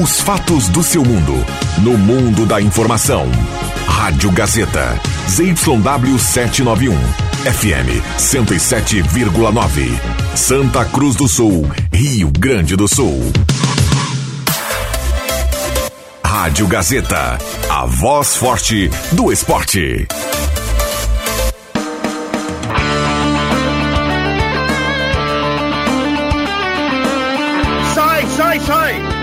Os fatos do seu mundo. No mundo da informação. Rádio Gazeta. ZYW 791. FM 107,9. Santa Cruz do Sul. Rio Grande do Sul. Rádio Gazeta. A voz forte do esporte.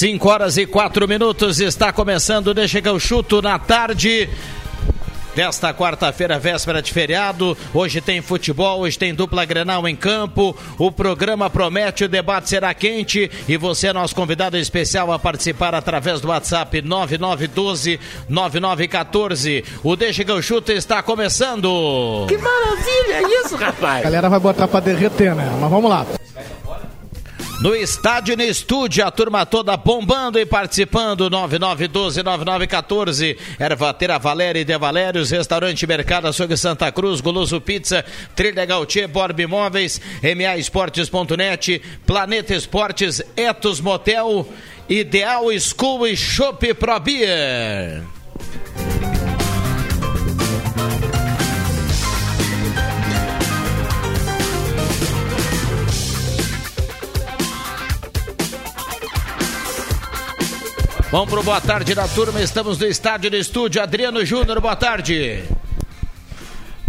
5 horas e quatro minutos está começando, deixa que eu chuto na tarde. Desta quarta-feira, véspera de feriado, hoje tem futebol, hoje tem dupla Grenal em campo. O programa promete, o debate será quente e você é nosso convidado especial a participar através do WhatsApp 9912-9914. O Deixa que eu chuto está começando. Que maravilha isso, rapaz! A galera vai botar pra derreter, né? Mas vamos lá. No estádio e no estúdio, a turma toda bombando e participando. 9912-9914. Ervatera Valéria e De Valérios, Restaurante Mercado Açougue Santa Cruz, Goloso Pizza, Trilha Gautier, Borb Imóveis, MA Esportes.net, Planeta Esportes, Etos Motel, Ideal School e Shop Pro Beer. Vamos pro boa tarde da turma. Estamos no estádio do estúdio. Adriano Júnior, boa tarde.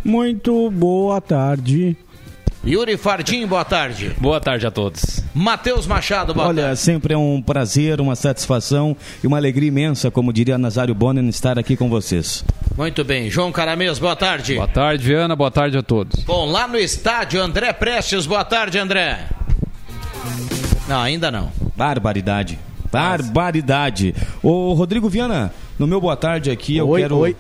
Muito boa tarde. Yuri Fardim, boa tarde. Boa tarde a todos. Matheus Machado, boa Olha, tarde. sempre é um prazer, uma satisfação e uma alegria imensa, como diria Nazário Bonen, estar aqui com vocês. Muito bem. João Caramês, boa tarde. Boa tarde, Viana. Boa tarde a todos. Bom, lá no estádio, André Prestes, boa tarde, André. Não, ainda não. Barbaridade. Barbaridade. Ô, Rodrigo Viana, no meu boa tarde aqui, eu Oi, quero. oi.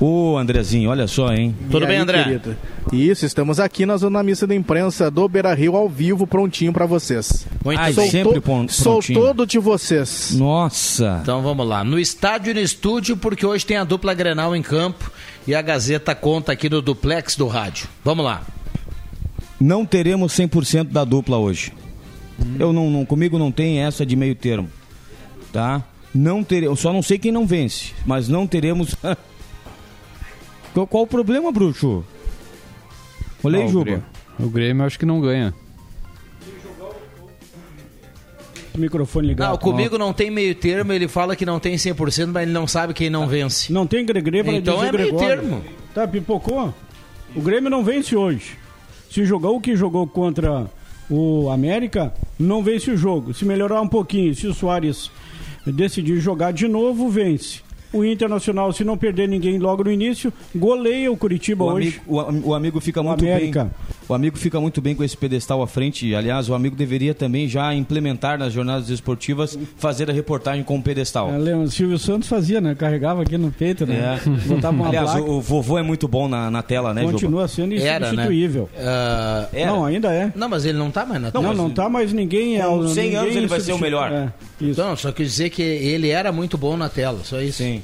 Ô, Andrezinho, olha só, hein? Tudo E bem, aí, André? querido? Isso, estamos aqui na Zona Missa da Imprensa do Beira Rio, ao vivo, prontinho pra vocês. Muito Ai, bem. sempre pron- Sou prontinho. todo de vocês. Nossa. Então vamos lá. No estádio e no estúdio, porque hoje tem a dupla Grenal em campo e a Gazeta conta aqui no duplex do rádio. Vamos lá. Não teremos 100% da dupla hoje. Eu não, não- comigo não tem essa de meio termo. Tá? Não teremos, só não sei quem não vence, mas não teremos Qual, qual o problema, bruxo? Olha aí, Ah, o Juba. Grêmio. O Grêmio acho que não ganha. Microfone ligado. Não, comigo não tem meio termo, ele fala que não tem 100%, mas ele não sabe quem não vence. Não tem Gregre para Então dizer é meio termo. Tá, pipocou. O Grêmio não vence hoje. Se jogou o que jogou contra o América, não vence o jogo. Se melhorar um pouquinho, se o Soares decidir jogar de novo, vence. O Internacional, se não perder ninguém logo no início, goleia o Curitiba O hoje. amigo, o, o amigo fica muito América. bem. O amigo fica muito bem com esse pedestal à frente. Aliás, o amigo deveria também já implementar nas jornadas esportivas fazer a reportagem com o pedestal. É, lembra, o Silvio Santos fazia, né? Carregava aqui no peito, né? É. Botava uma Aliás, placa. o, o vovô é muito bom na, na tela, né, Juba? Continua sendo Era, né? insubstituível. Ah, Era. Não, ainda é. não, mas ele não tá mais na Não, tela. não tá, mas ninguém é. Com o- 100 ninguém anos ele vai ser o melhor. É, isso. Não, só quis dizer que ele era muito bom na tela, só isso. Sim.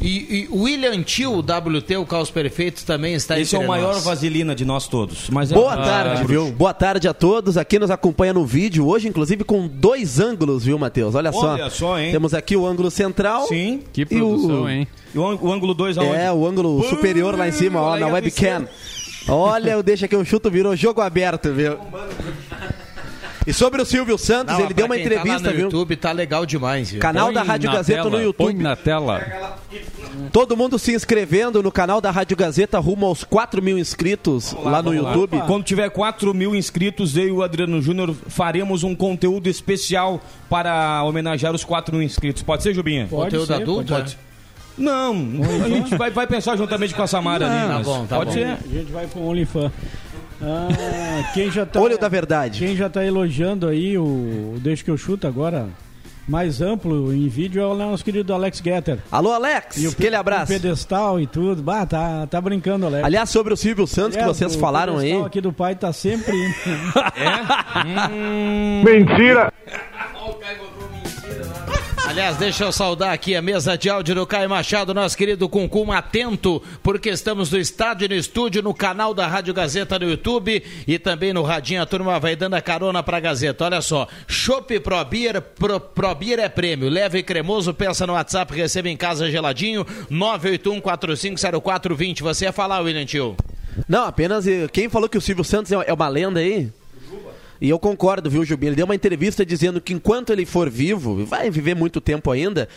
E, e o William Tio, o WT, o Caos Perfeitos, também está Esse é o maior nós. vaselina de nós todos. Mas é- Boa Ah, tarde, bruxo. viu? Boa tarde a todos. Aqui nos acompanha no vídeo hoje, inclusive com dois ângulos, viu, Matheus? Olha só. Olha só, hein? Temos aqui o ângulo central. Sim. Que produção, o- hein? E o, ân- o ângulo 2 aonde? É, o ângulo superior lá em cima, ó, Olha na webcam. Olha, eu deixa que um chuto virou jogo aberto, viu? E sobre o Silvio Santos, Não, ele deu uma quem tá lá entrevista, no viu? YouTube tá legal demais, viu? Canal Põe da Rádio Gazeta tela, no YouTube. Põe na tela. Todo mundo se inscrevendo no canal da Rádio Gazeta, rumo aos 4 mil inscritos lá no Vamos lá. YouTube. Quando tiver 4 mil inscritos, eu e o Adriano Júnior faremos um conteúdo especial para homenagear os 4 mil inscritos. Pode ser, Jubinha? Pode Conteúdo ser, adulto? pode? Não, a gente vai, vai pensar juntamente com a Samara ali. Tá bom, tá pode bom. ser. A gente vai pro OnlyFans. Ah, quem já tá, Olho da verdade. Quem já tá elogiando aí o Deixa que eu chuto agora, mais amplo em vídeo, é o nosso querido Alex Getter. Alô, Alex, E o aquele abraço. O pedestal e tudo. Bah, tá, tá brincando, Alex. Aliás, sobre o Silvio Santos que É, vocês o falaram aí. pedestal aqui do pai tá sempre. Mentira! Aliás, deixa eu saudar aqui a mesa de áudio do Caio Machado, nosso querido Cuncum, atento, porque estamos no estádio no estúdio, no canal da Rádio Gazeta no YouTube e também no Radinho. A turma vai dando a carona pra Gazeta. Olha só, Chopp Pro Beer, Pro, Pro Beer é prêmio. Leve e cremoso, peça no WhatsApp, receba em casa geladinho, 981-450420. Você ia falar, William Tio? Não, apenas quem falou que o Silvio Santos é é uma lenda aí? E eu concordo, viu, Jubinho? Ele deu uma entrevista dizendo que enquanto ele for vivo, vai viver muito tempo ainda,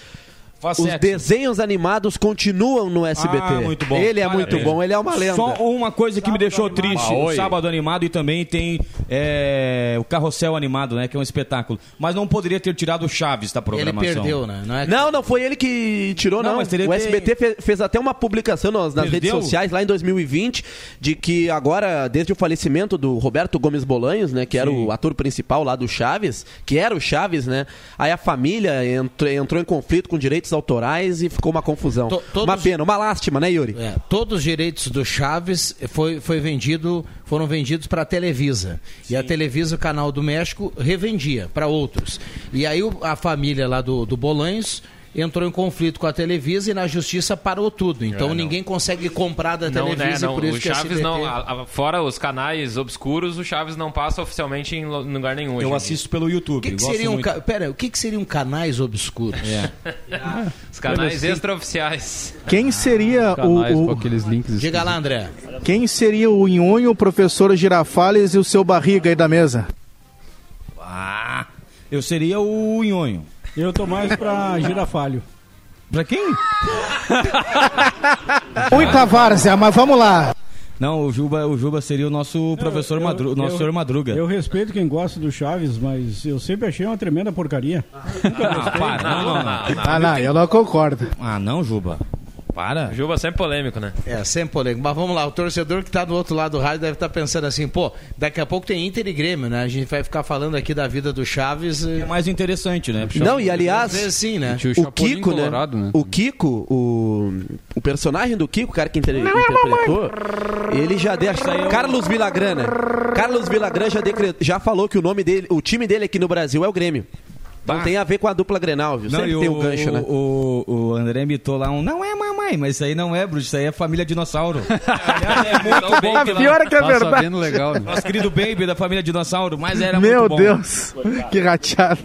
Os desenhos animados continuam no SBT. Ah, muito bom. Ele é Parabéns. muito bom, ele é uma lenda. Só uma coisa que me deixou triste, Ah, o. Sábado Animado e também tem é, o Carrossel Animado, né, que é um espetáculo. Mas não poderia ter tirado o Chaves da Ele programação. perdeu, né? Não é Não, não foi ele que tirou, Não, não. mas teria o SBT fe- fez, até uma publicação nas, nas redes sociais lá em 2020 de que agora, desde o falecimento do Roberto Gomes Bolanhos, né, que era Sim. o ator principal lá do Chaves, que era o Chaves, né, aí a família entrou, entrou em conflito com direitos autorais e ficou uma confusão. To- todos- Uma pena, uma lástima, né, Yuri? É, todos os direitos do Chaves foi, foi vendido, foram vendidos para a Televisa. E a Televisa, o canal do México, revendia para outros. E aí a família lá do, do Bolanhos entrou em conflito com a Televisa e na justiça parou tudo. Então É, ninguém consegue comprar da Não, Televisa né, não. e por isso o que a Chaves SBT... não. a- a- fora os canais obscuros, o Chaves não passa oficialmente em lugar nenhum. Eu assisto pelo YouTube. O que, que seriam muito. ca... Pera, o que, que seriam canais obscuros? É. Os canais extraoficiais. Quem seria Canais o, com o- aqueles links. Diga lá, André. quem seria o Nhonho, o professor Girafales e o seu barriga aí da mesa? Ah, eu seria o Nhonho. Eu tô mais pra girafalho. Pra quem? Muita várzea, mas vamos lá. Não, o Juba, o Juba seria o nosso professor Eu- Madruga, nosso eu- senhor Madruga. Eu respeito quem gosta do Chaves, mas eu sempre achei uma tremenda porcaria. Ah, para. Não, não, não. Ah, não, eu não concordo. Ah, não, Juba. Para. Juba sempre polêmico, né? É, sempre polêmico. Mas vamos lá, o torcedor que está do outro lado do rádio deve estar pensando assim, pô, daqui a pouco tem Inter e Grêmio, né? A gente vai ficar falando aqui da vida do Chaves. É e- mais interessante, né? Não, e aliás, sim, né? O o Kiko, né? Colorado, né? O Kiko, o, o personagem do Kiko, o cara que inter- interpretou, ele já deu. Carlos Villagrana. Carlos Villagrana já, decre- já falou que o nome dele, o time dele aqui no Brasil é o Grêmio. Não Bah. tem a ver com a dupla Grenal, viu? Não, Sempre tem o, um gancho, né? o, o André imitou lá um. Não é mamãe, mas isso aí não é, Bruce. Isso aí é família dinossauro. Aliás, é muito bom. A pior é que é Tá verdade. sabendo legal, né? Nosso querido Baby da família dinossauro, mas era Meu muito bom. Deus, que rateado.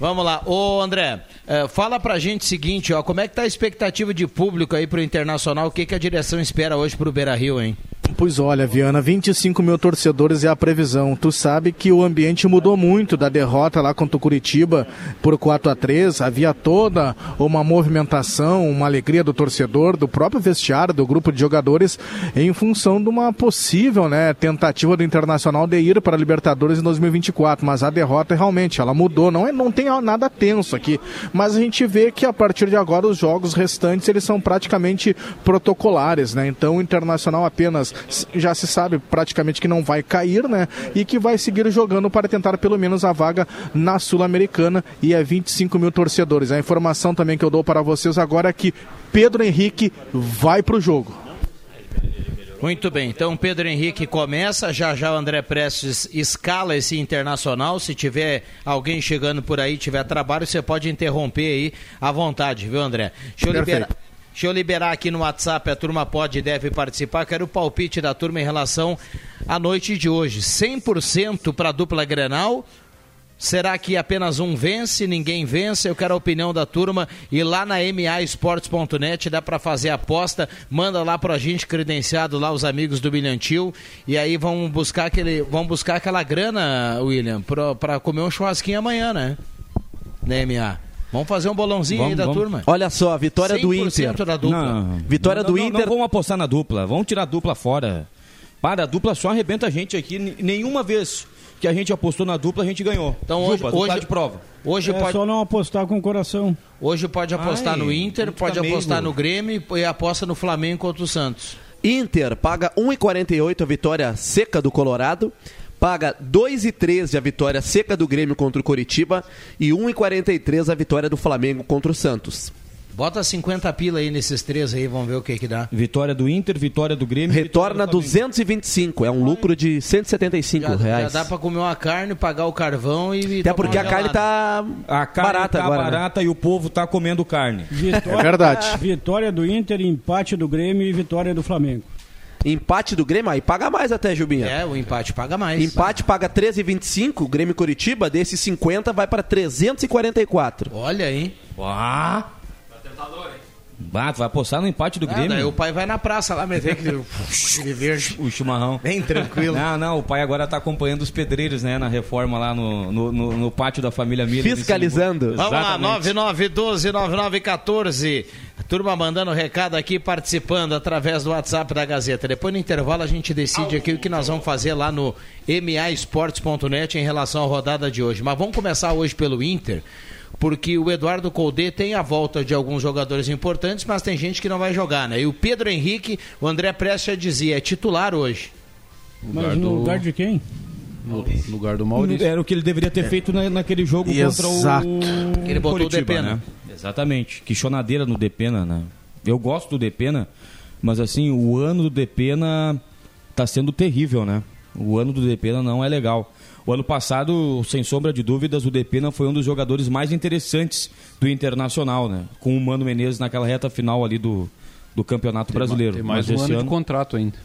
Vamos lá, ô André, eh, fala pra gente o seguinte, ó, como é que tá a expectativa de público aí pro Internacional? O que, que a direção espera hoje pro Beira Rio, hein? Pois olha, Viana, 25 mil torcedores é a previsão. Tu sabe que o ambiente mudou muito da derrota lá contra o Curitiba por 4 a 3 Havia toda uma movimentação, uma alegria do torcedor, do próprio vestiário, do grupo de jogadores, em função de uma possível né, tentativa do Internacional de ir para a Libertadores em 2024. Mas a derrota realmente ela mudou. Não, é, não tem nada tenso aqui. Mas a gente vê que a partir de agora os jogos restantes eles são praticamente protocolares, né? Então o Internacional apenas já se sabe praticamente que não vai cair, né? E que vai seguir jogando para tentar pelo menos a vaga na Sul-Americana e é 25 mil torcedores. A informação também que eu dou para vocês agora é que Pedro Henrique vai para o jogo. Muito bem, então Pedro Henrique começa, já já o André Prestes escala esse internacional. Se tiver alguém chegando por aí, tiver trabalho, você pode interromper aí à vontade, viu, André? Deixa eu, Perfeito. liberar, deixa eu liberar aqui no WhatsApp, a turma pode e deve participar. Quero o palpite da turma em relação à noite de hoje. 100% para a dupla Grenal. Será que apenas um vence, ninguém vence? Eu quero a opinião da turma. E lá na maesportes.net dá para fazer a aposta. Manda lá pra gente credenciado lá os amigos do Bilhantil. E aí vão buscar aquele, vão buscar aquela grana, William, pra comer um churrasquinho amanhã, né? Na MA. Vamos fazer um bolãozinho aí Vamos, da vamos. turma. Olha só, a vitória do 100% Inter. da dupla. Não, Vitória não, do não, Inter. Não vamos apostar na dupla, vamos tirar a dupla fora. Para, a dupla só arrebenta a gente aqui. Nenhuma vez que a gente apostou na dupla, a gente ganhou. Então hoje, Juba, hoje, de prova. hoje É pode, só não apostar com o coração. hoje pode apostar Ai, no Inter, pode apostar no Grêmio e aposta no Flamengo contra o Santos. Inter paga 1,48 a vitória seca do Colorado. Paga 2,13 a vitória seca do Grêmio contra o Coritiba. E 1,43 a vitória do Flamengo contra o Santos. Bota 50 pila aí nesses três aí, vamos ver o que que dá. Vitória do Inter, vitória do Grêmio. Retorna vitória do Flamengo. 225. É um lucro de 175 Já, já reais. dá pra comer uma carne, pagar o carvão e. Até tomar porque uma a carne tá A carne barata tá agora. né? barata e o povo tá comendo carne. Vitória, É verdade. Vitória do Inter, empate do Grêmio e vitória do Flamengo. Empate do Grêmio, aí paga mais até, Jubinha. É, o empate paga mais. Empate paga 13,25, Grêmio e Curitiba, desses 50 vai para 344. Olha aí. Uá! Bah, tu vai apostar no empate do Ah, Grêmio? daí o pai vai na praça lá meter aquele, aquele verde. O chimarrão. Bem tranquilo. Não, não, o pai agora tá acompanhando os pedreiros, né, na reforma lá no, no, no- no pátio da família Miller. Fiscalizando. Vamos lá, Exatamente. 9912-9914. Turma mandando recado aqui, participando através do WhatsApp da Gazeta. Depois no intervalo a gente decide aqui o que nós vamos fazer lá no maesportes.net em relação à rodada de hoje. Mas vamos começar hoje pelo Inter, porque o Eduardo Colde tem a volta de alguns jogadores importantes, mas tem gente que não vai jogar, né? E o Pedro Henrique, o André Prestes já dizia, é titular hoje. Mas no lugar de quem? No lugar do Maurício. Era o que ele deveria ter feito na- naquele jogo Exato. contra o Ele botou o Coritiba, Depena. né? Exatamente. Que chonadeira no Depena, né? Eu gosto do Depena, mas assim, o ano do Depena tá sendo terrível, né? O ano do Depena não é legal. O ano passado, sem sombra de dúvidas, o Depena foi um dos jogadores mais interessantes do Internacional, né? Com o Mano Menezes naquela reta final ali do, do Campeonato Brasileiro. Tem mais Mas um esse ano, ano de contrato ainda.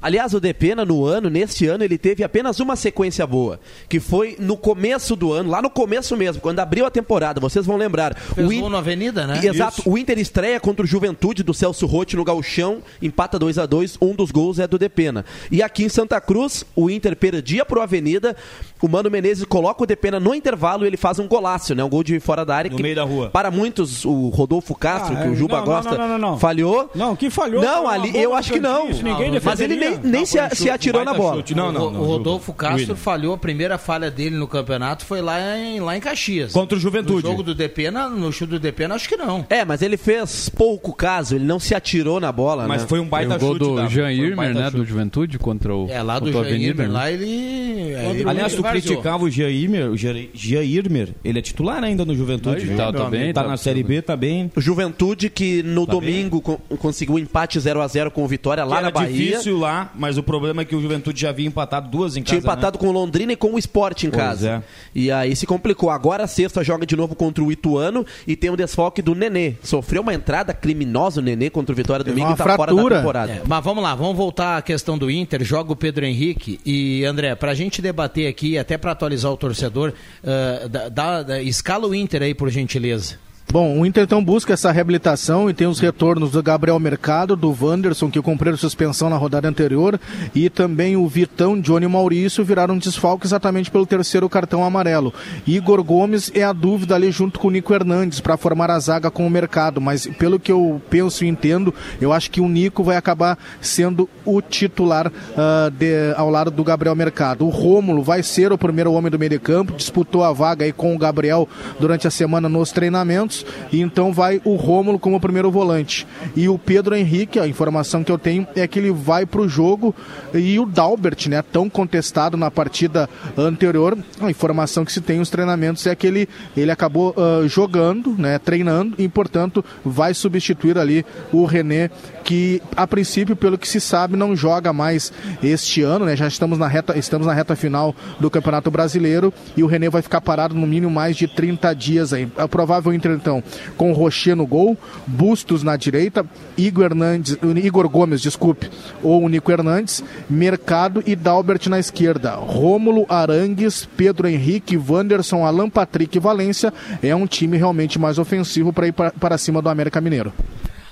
Aliás, o Depena no ano, neste ano, ele teve apenas uma sequência boa, que foi no começo do ano, lá no começo mesmo, quando abriu a temporada, vocês vão lembrar. Fez o In- na Avenida, né? Exato, o Inter estreia contra o Juventude do Celso Rotti no Gauchão, empata 2 a 2 um dos gols é do Depena. E aqui em Santa Cruz, o Inter perdia pro Avenida, o Mano Menezes coloca o Depena no intervalo e ele faz um golaço, né? Um gol de fora da área. No que, meio da rua. Para muitos, o Rodolfo Castro, Ah, que o é, Juba não, não, gosta, não, não, não. falhou. Não, que falhou. Não, ali eu acho que não. isso ninguém Não, Mas ele nem, defenderia. nem se, se atirou na bola. chute. Não, não, o, não, o. Rodolfo Castro William. falhou a primeira falha dele no campeonato foi lá em, lá em Caxias. Contra o No Juventude. jogo do Depena, no chute do Depena, acho que não. É, mas ele fez pouco caso, ele não se atirou na bola, Mas né? foi um baita o gol chute. do Dava. Jean Foi um Irmer, baita né? chute. Do Juventude contra o É, lá do Avenida, Irmer, né? lá ele... é, ele Aliás, tu criticava o Jean Irmer, o Jean- Jean Irmer, ele é titular ainda no Juventude. Viu? tá- tá bem, tá tá na Série B, tá bem. O Juventude que no Tá domingo co- conseguiu um empate 0 a 0 com o Vitória lá na Bahia. difícil lá, mas o problema é que o Juventude já havia empatado duas em Tinha casa. empatado com o Londrina e com o Sport em Pois casa. é. E aí se complicou. Agora a sexta joga de novo contra o Ituano e tem o desfalque do Nenê. Sofreu uma entrada criminosa o Nenê contra o Vitória domingo uma e tá fora da fratura. temporada. É, mas vamos lá, vamos voltar à questão do Inter, joga o Pedro Henrique e André, pra gente debater aqui, até pra atualizar o torcedor, ah, dá- dá- dá- escala o Inter aí, por gentileza. Bom, o Inter então busca essa reabilitação e tem os retornos do Gabriel Mercado, do Wanderson, que cumpriram suspensão na rodada anterior, e também o Vitão, Johnny e Maurício viraram desfalque exatamente pelo terceiro cartão amarelo. Igor Gomes é a dúvida ali junto com o Nico Hernandes para formar a zaga com o Mercado, mas pelo que eu penso e entendo, eu acho que o Nico vai acabar sendo o titular ah, de- ao lado do Gabriel Mercado. O Rômulo vai ser o primeiro homem do meio de campo, disputou a vaga aí com o Gabriel durante a semana nos treinamentos, e então vai o Rômulo como primeiro volante. E o Pedro Henrique, a informação que eu tenho é que ele vai para o jogo, e o Dalbert, né, tão contestado na partida anterior, a informação que se tem nos treinamentos é que ele, ele acabou ah, jogando, né, treinando, e portanto vai substituir ali o René, que a princípio, pelo que se sabe, não joga mais este ano, né? Já estamos na reta, estamos na reta final do Campeonato Brasileiro e o René vai ficar parado no mínimo mais de 30 dias aí. A provável Inter então com Rocher no gol, Bustos na direita, Igor Hernandes, Igor Gomes, desculpe, ou Nico Hernandes, Mercado e Dalbert na esquerda. Rômulo, Arangues, Pedro Henrique, Wanderson, Alan Patrick e Valência é um time realmente mais ofensivo para ir para cima do América Mineiro.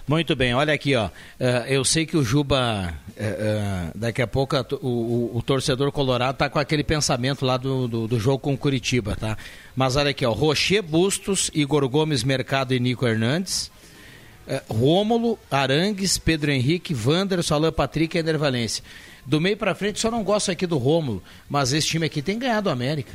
Muito bem, olha aqui, ó. Eh, eu sei que o Juba, eh, eh, daqui a pouco, o, o- o torcedor colorado tá com aquele pensamento lá do, do, do jogo com o Curitiba, tá? Mas olha aqui, ó. Rocher Bustos, Igor Gomes, Mercado e Nico Hernandes. Rômulo, Arangues, Pedro Henrique, Wanderson, Alan Patrick e Ender Valência. Do meio pra frente, só não gosto aqui do Rômulo, mas esse time aqui tem ganhado o América.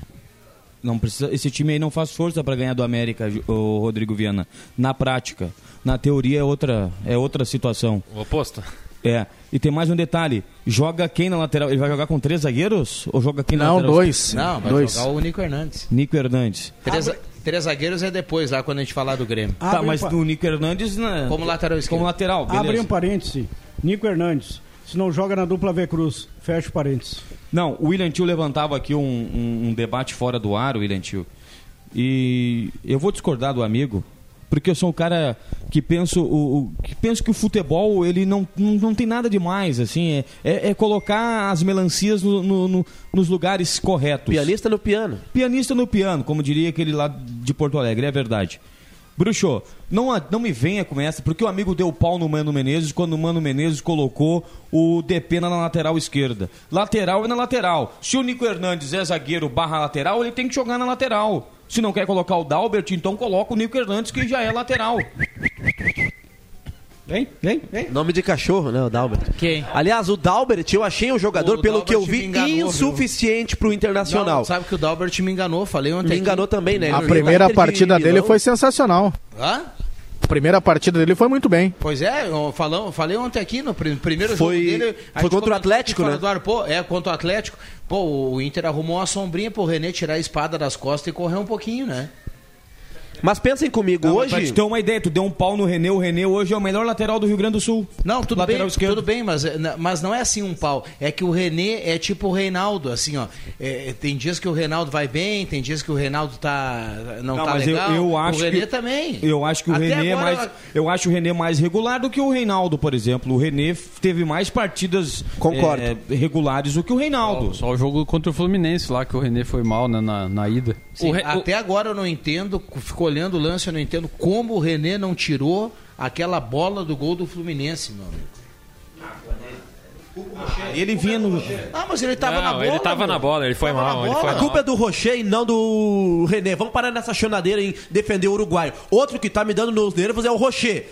não precisa, esse time aí não faz força para ganhar do América, o Rodrigo Viana. Na prática, na teoria é outra, é outra situação. O oposto. É. E tem mais um detalhe. Joga quem na lateral? Ele vai jogar com três zagueiros? Ou joga quem na Não, lateral? dois. Não, vai dois. jogar o Nico Hernandes. Nico Hernandes. Três, três zagueiros é depois, lá quando a gente falar do Grêmio. tá, Abre mas um o Nico Hernandes na... Como lateral esquerdo. como lateral, beleza. Abre um parêntese. Nico Hernandes. Se não joga na dupla V Cruz. Fecha o parênteses. Não, o William Tio levantava aqui um, um- um debate fora do ar, o William Tio. E eu vou discordar do amigo, porque eu sou um cara que penso, o, o- que penso que o futebol ele não, não, não tem nada demais, assim, é, é, é colocar as melancias no- no- no- nos lugares corretos. Pianista no piano. Pianista no piano, como diria aquele lá de Porto Alegre, é verdade. Bruxo, não, não me venha com essa, porque o amigo deu pau no Mano Menezes quando o Mano Menezes colocou o Depena na lateral esquerda. Lateral é na lateral. Se o Nico Hernandes é zagueiro barra lateral, ele tem que jogar na lateral. Se não quer colocar o Dalbert, então coloca o Nico Hernandes, que já é lateral. Vem, vem, vem. Nome de cachorro, né, o Dalbert? Quem? Aliás, o Dalbert, eu achei um jogador, O pelo que eu Dalbert vi, enganou, insuficiente pro Internacional. Não, sabe que o Dalbert me enganou, falei ontem. Me aqui. enganou também, né? A primeira tá partida de dele foi sensacional. Hã? A primeira partida dele foi muito bem. Pois é, eu falamos, falei ontem aqui no prim- primeiro Foi- jogo dele. a foi contra o Atlético, né? do ar, pô, é, contra o Atlético. Pô, o Inter arrumou uma sombrinha pro René tirar a espada das costas e correr um pouquinho, né? Mas pensem comigo, Não, mas Pra hoje... te ter uma ideia, tu deu um pau no René, o René hoje é o melhor lateral do Rio Grande do Sul. Não, tudo Lateral bem, esquerdo. tudo bem, mas, é, na- mas não é assim um pau. É que o René é tipo o Reinaldo, assim, ó. É, tem dias que o Reinaldo vai bem, tem dias que o Reinaldo tá, não, Não, tá mas eu- legal. eu acho o René que- também. Eu acho que o Até René é mais. Eu acho o René mais regular do que o Reinaldo, por exemplo. O René teve mais partidas Concordo. é, regulares do que o Reinaldo. Só o jogo contra o Fluminense lá que o René foi mal né, na, na ida. Sim, O Re- até agora eu não entendo, fico olhando o lance, eu não entendo como o René não tirou aquela bola do gol do Fluminense, meu amigo. Ele vinha no. Ah, mas ele tava Não, na bola. ele tava meu. na bola, ele foi Tava mal, ele foi A mal. culpa é do Rocher e não do René. Vamos parar nessa chonadeira em defender o Uruguai. Outro que tá me dando nos nervos é o Rocher.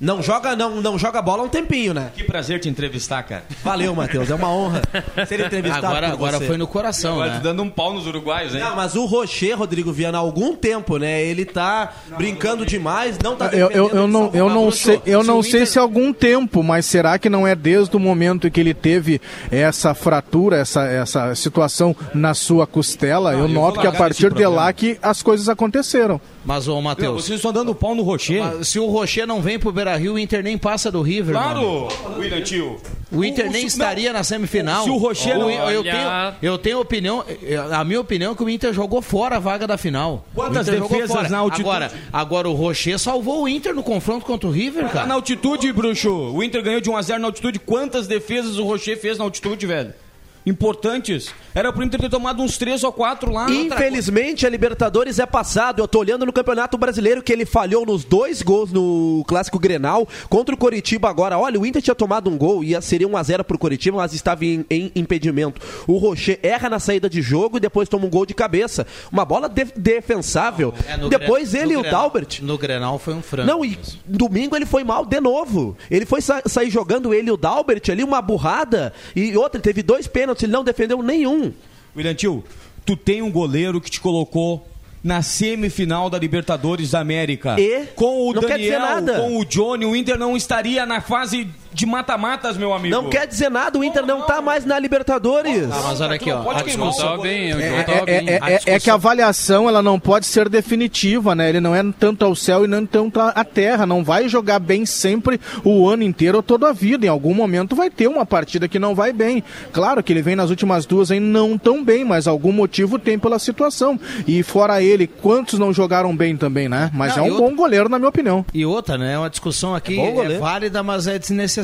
Não joga, não, não joga bola há um tempinho, né? Que prazer te entrevistar, cara. Valeu, Matheus. É uma honra ser entrevistado Agora, por agora você. foi no coração, Agora né? tu dando um pau nos uruguaios, hein? Não, mas o Rocher, Rodrigo Viana, há algum tempo, né? Ele tá brincando demais, não tá Eu, eu, eu não, eu não sei, eu Se não sei Inter- se há algum tempo, mas será que não é desde o momento em que ele teve essa fratura, essa, essa situação na sua costela? eu eu vou noto que a partir de lá que as coisas aconteceram. Mas, ô Meu, Matheus, vocês estão dando pau no Rocher. mas se o Rocher não vem pro Beira-Rio, o Inter nem passa do River, mano. Claro, William Tio. O Inter O- nem o- estaria na semifinal. Se o Rocher não- eu, eu tenho, eu tenho opinião, a minha opinião é que o Inter jogou fora a vaga da final. Quantas o defesas na altitude? Agora, agora o Rocher salvou o Inter no confronto contra o River, cara. na altitude, bruxo. O Inter ganhou de 1x0 na altitude. Quantas defesas o Rocher fez na altitude, velho? Importantes. Era pro Inter ter tomado uns 3 ou 4 lá. Infelizmente, a Libertadores é passado. Eu tô olhando no Campeonato Brasileiro que ele falhou nos dois gols no Clássico Grenal contra o Coritiba agora. Olha, o Inter tinha tomado um gol, ia seria 1 a 0 pro Coritiba, mas estava em, em impedimento. O Rocher erra na saída de jogo e depois toma um gol de cabeça. Uma bola de- defensável. É, no depois ele e o Grenal- Dalbert. No Grenal foi um frango. Não, e domingo ele foi mal de novo. Ele foi sa- sair jogando ele e o Dalbert ali, uma burrada. E outra, teve dois pênaltis, ele não defendeu nenhum. William Tio, tu tem um goleiro que te colocou na semifinal da Libertadores da América. E? com o Não Daniel, com o Johnny, o Inter não estaria na fase de mata-matas, meu amigo. Não quer dizer nada, o Inter não tá mais na Libertadores. Ah, mas olha aqui, ó. Pode A o discussão, bem, É, é- bem. é- é- é discussão- que a avaliação ela não pode ser definitiva, né? Ele não é tanto ao céu e não tanto à terra. Não vai jogar bem sempre o ano inteiro ou toda a vida. Em algum momento vai ter uma partida que não vai bem. Claro que ele vem nas últimas duas aí não tão bem, mas algum motivo tem pela situação. E fora ele, quantos não jogaram bem também, né? Mas Não, é um outra- bom goleiro, na minha opinião. E outra, né? Uma discussão aqui É é, válida, mas é desnecessária.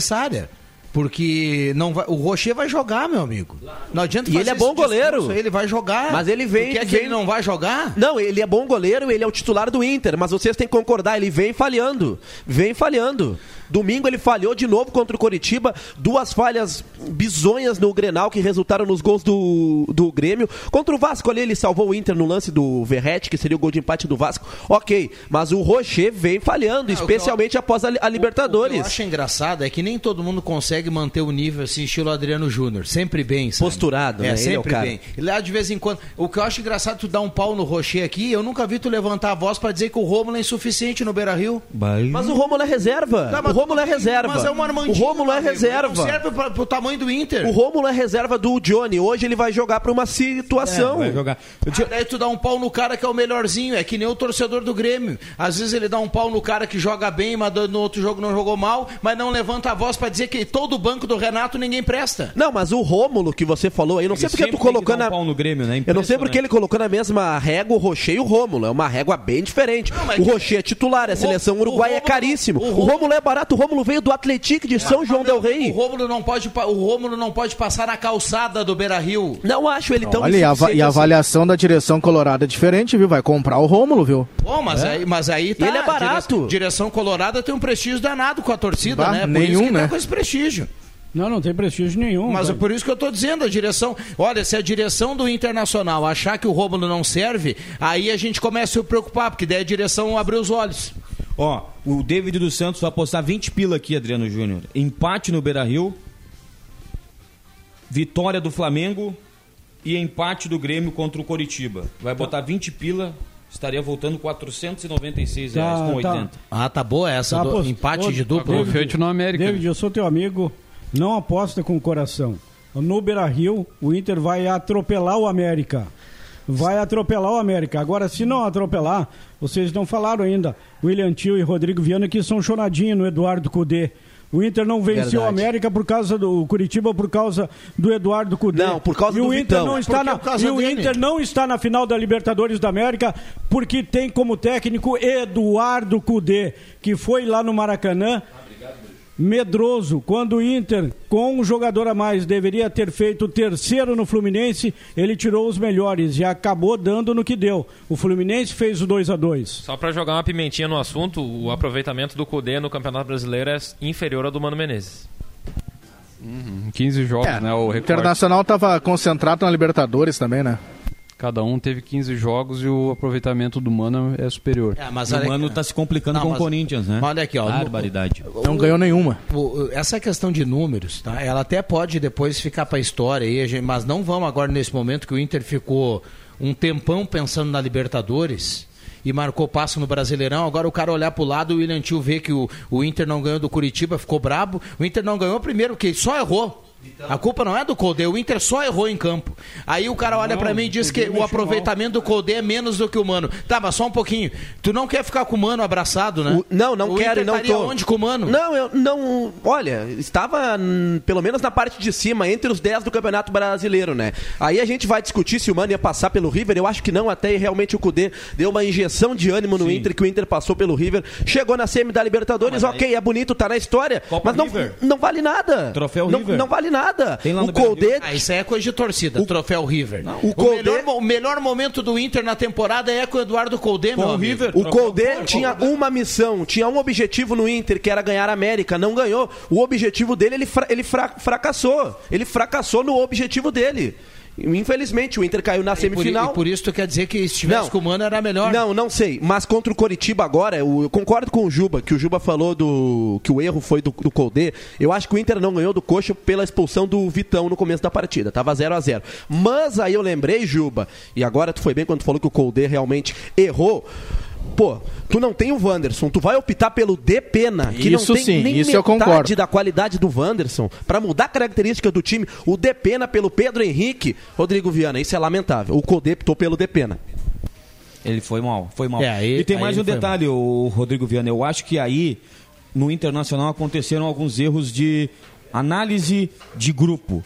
Porque não vai, o Rocher vai jogar, meu amigo. Não adianta E ele é bom discurso, goleiro. Ele vai jogar. Mas ele vem- quer que vem- ele não vai jogar? Não, ele é bom goleiro, ele é o titular do Inter, mas vocês têm que concordar, ele vem falhando. Vem falhando. Domingo ele falhou de novo contra o Coritiba, duas falhas bizonhas no Grenal que resultaram nos gols do, do Grêmio. Contra o Vasco ali, ele salvou o Inter no lance do Verrete, que seria o gol de empate do Vasco. Ok, mas o Rocher vem falhando, especialmente após a, a Libertadores. O que eu acho engraçado é que nem todo mundo consegue manter o nível assim, estilo Adriano Júnior. Sempre bem, sabe? Posturado, é, né? Ele é o sempre cara. bem. E lá de vez em quando. O que eu acho engraçado, tu dar um pau no Rocher aqui, eu nunca vi tu levantar a voz pra dizer que o Rômulo é insuficiente no Beira Rio. Mas o Rômulo é reserva. Tá, mas o Rômulo é reserva. Mas é um Armandinho. o Rômulo é reserva. Não serve pra, pro tamanho do Inter. O Rômulo é reserva do Johnny. Hoje ele vai jogar pra uma situação. Vai jogar. Eu Ah, tinha- daí tu dá um pau no cara que é o melhorzinho, é que nem o torcedor do Grêmio. Às vezes ele dá um pau no cara que joga bem, mas no outro jogo não jogou mal, mas não levanta a voz pra dizer que todo o banco do Renato ninguém presta. Não, mas o Rômulo que você falou aí, não sei porque tu dar um na. pau no Grêmio, né? Eu não sei porque ele colocou na mesma régua o Rocher e o Rômulo. É uma régua bem diferente. mas o que- Rocher é titular, a seleção o uruguaia é caríssimo. o Rômulo é barato. O Rômulo veio do Atlético de São João Del O Rei. Rômulo não pode, o Rômulo não pode passar na calçada do Beira-Rio. Não acho ele tão Olha, e a, e a assim. avaliação da direção colorada é diferente, viu? Vai comprar o Rômulo, viu? Bom, mas, aí, mas aí tá. ele é barato. Dire- Direção Colorada tem um prestígio danado com a torcida, Bah, né? Por nenhum, isso que né? tá com esse prestígio. Não, não tem prestígio nenhum. Mas é cara. por isso que eu tô dizendo, a direção. Olha, se a direção do Internacional achar que o Rômulo não serve, aí a gente começa a se preocupar, porque daí a direção abriu os olhos. Ó, o David dos Santos vai apostar 20 pila aqui, Adriano Júnior. Empate no Beira Rio. Vitória do Flamengo e empate do Grêmio contra o Coritiba. Vai botar 20 pila, estaria voltando 496 reais Tá, com tá. 80. Ah, tá boa essa, Tá, do- pô, empate de dupla. Gol feito no América. David, eu sou teu amigo, não aposta com o coração. No Beira Rio, o Inter vai atropelar o América. Vai atropelar o América. Agora, se não atropelar, vocês não falaram ainda. William Tio e Rodrigo Viana que são choradinho no Eduardo Cudê. O Inter não venceu o. América por causa do Curitiba por causa do Eduardo Cudê. Não, por causa e do o Inter Vitão. não está Porque na e o dele. Inter não está na final da Libertadores da América porque tem como técnico Eduardo Cudê, que foi lá no Maracanã medroso. Quando o Inter, com um jogador a mais, deveria ter feito o terceiro no Fluminense, ele tirou os melhores e acabou dando no que deu. O Fluminense fez o 2 a 2 Só pra jogar uma pimentinha no assunto, o aproveitamento do Cudê no Campeonato Brasileiro é inferior ao do Mano Menezes. Em 15 jogos, É, né? O O. Internacional tava concentrado na Libertadores também, né? Cada um teve 15 jogos e o aproveitamento do Mano é superior. É, mas o Mano tá se complicando Não, com mas- o Corinthians, né? mas olha aqui, ó, Barbaridade. Não ganhou nenhuma. O- essa questão de números, tá? Ela até pode depois ficar para a história aí, mas não vamos agora nesse momento que o Inter ficou um tempão pensando na Libertadores e marcou passo no Brasileirão. Agora o cara olhar pro lado, o William Tio vê que o, o Inter não ganhou do Curitiba, ficou brabo. O Inter não ganhou primeiro porque só errou. A culpa não é do Colde, o Inter só errou em campo. Aí o cara olha pra mim e diz que o aproveitamento do Colde é menos do que o Mano. Tá, mas só um pouquinho. Tu não quer ficar com o Mano abraçado, né? O- não, não o quero Inter e não tô. onde com o Mano? Não, eu não. Olha, estava pelo menos na parte de cima, entre os 10 do Campeonato Brasileiro, né? Aí a gente vai discutir se o Mano ia passar pelo River. Eu acho que não, até realmente o Cudê deu uma injeção de ânimo no Inter, que o Inter passou pelo River. Chegou na semi da Libertadores, ok, é bonito, tá na história. Copa mas não, River. não vale nada. Troféu não, River. Não vale nada. Tem lá o. Codê. Ah, isso aí é coisa de torcida, troféu River. o o, Colde- melhor, o melhor momento do Inter na temporada é com o Eduardo Colde, meu o amigo. River. O Colde tinha uma missão, tinha um objetivo no Inter, que era ganhar a América. Não ganhou. O objetivo dele, ele, fra- ele fra- fracassou. Ele fracassou no objetivo dele. Infelizmente, o Inter caiu na E por, semifinal. e por isso tu quer dizer que se tivesse Não. com o Mano era melhor? Não, não sei. Mas contra o Coritiba agora, eu, eu concordo com o Juba, que o Juba falou do que o erro foi do, do Colde. Eu acho que o Inter não ganhou do Coxa pela expulsão do Vitão no começo da partida. Tava 0 a 0 Mas aí eu lembrei, Juba, e agora tu foi bem quando tu falou que o Colde realmente errou. Pô, tu não tem o Wanderson, tu vai optar pelo De Pena, que Isso não tem sim, nem isso eu metade concordo. da qualidade do Wanderson, pra mudar a característica do time. O De Pena pelo Pedro Henrique, Rodrigo Viana, isso é lamentável. O Colde optou pelo De Pena. Ele foi mal, foi mal. É, aí- e tem mais um detalhe, o Rodrigo Viana. Eu acho que aí, no Internacional, aconteceram alguns erros de análise de grupo.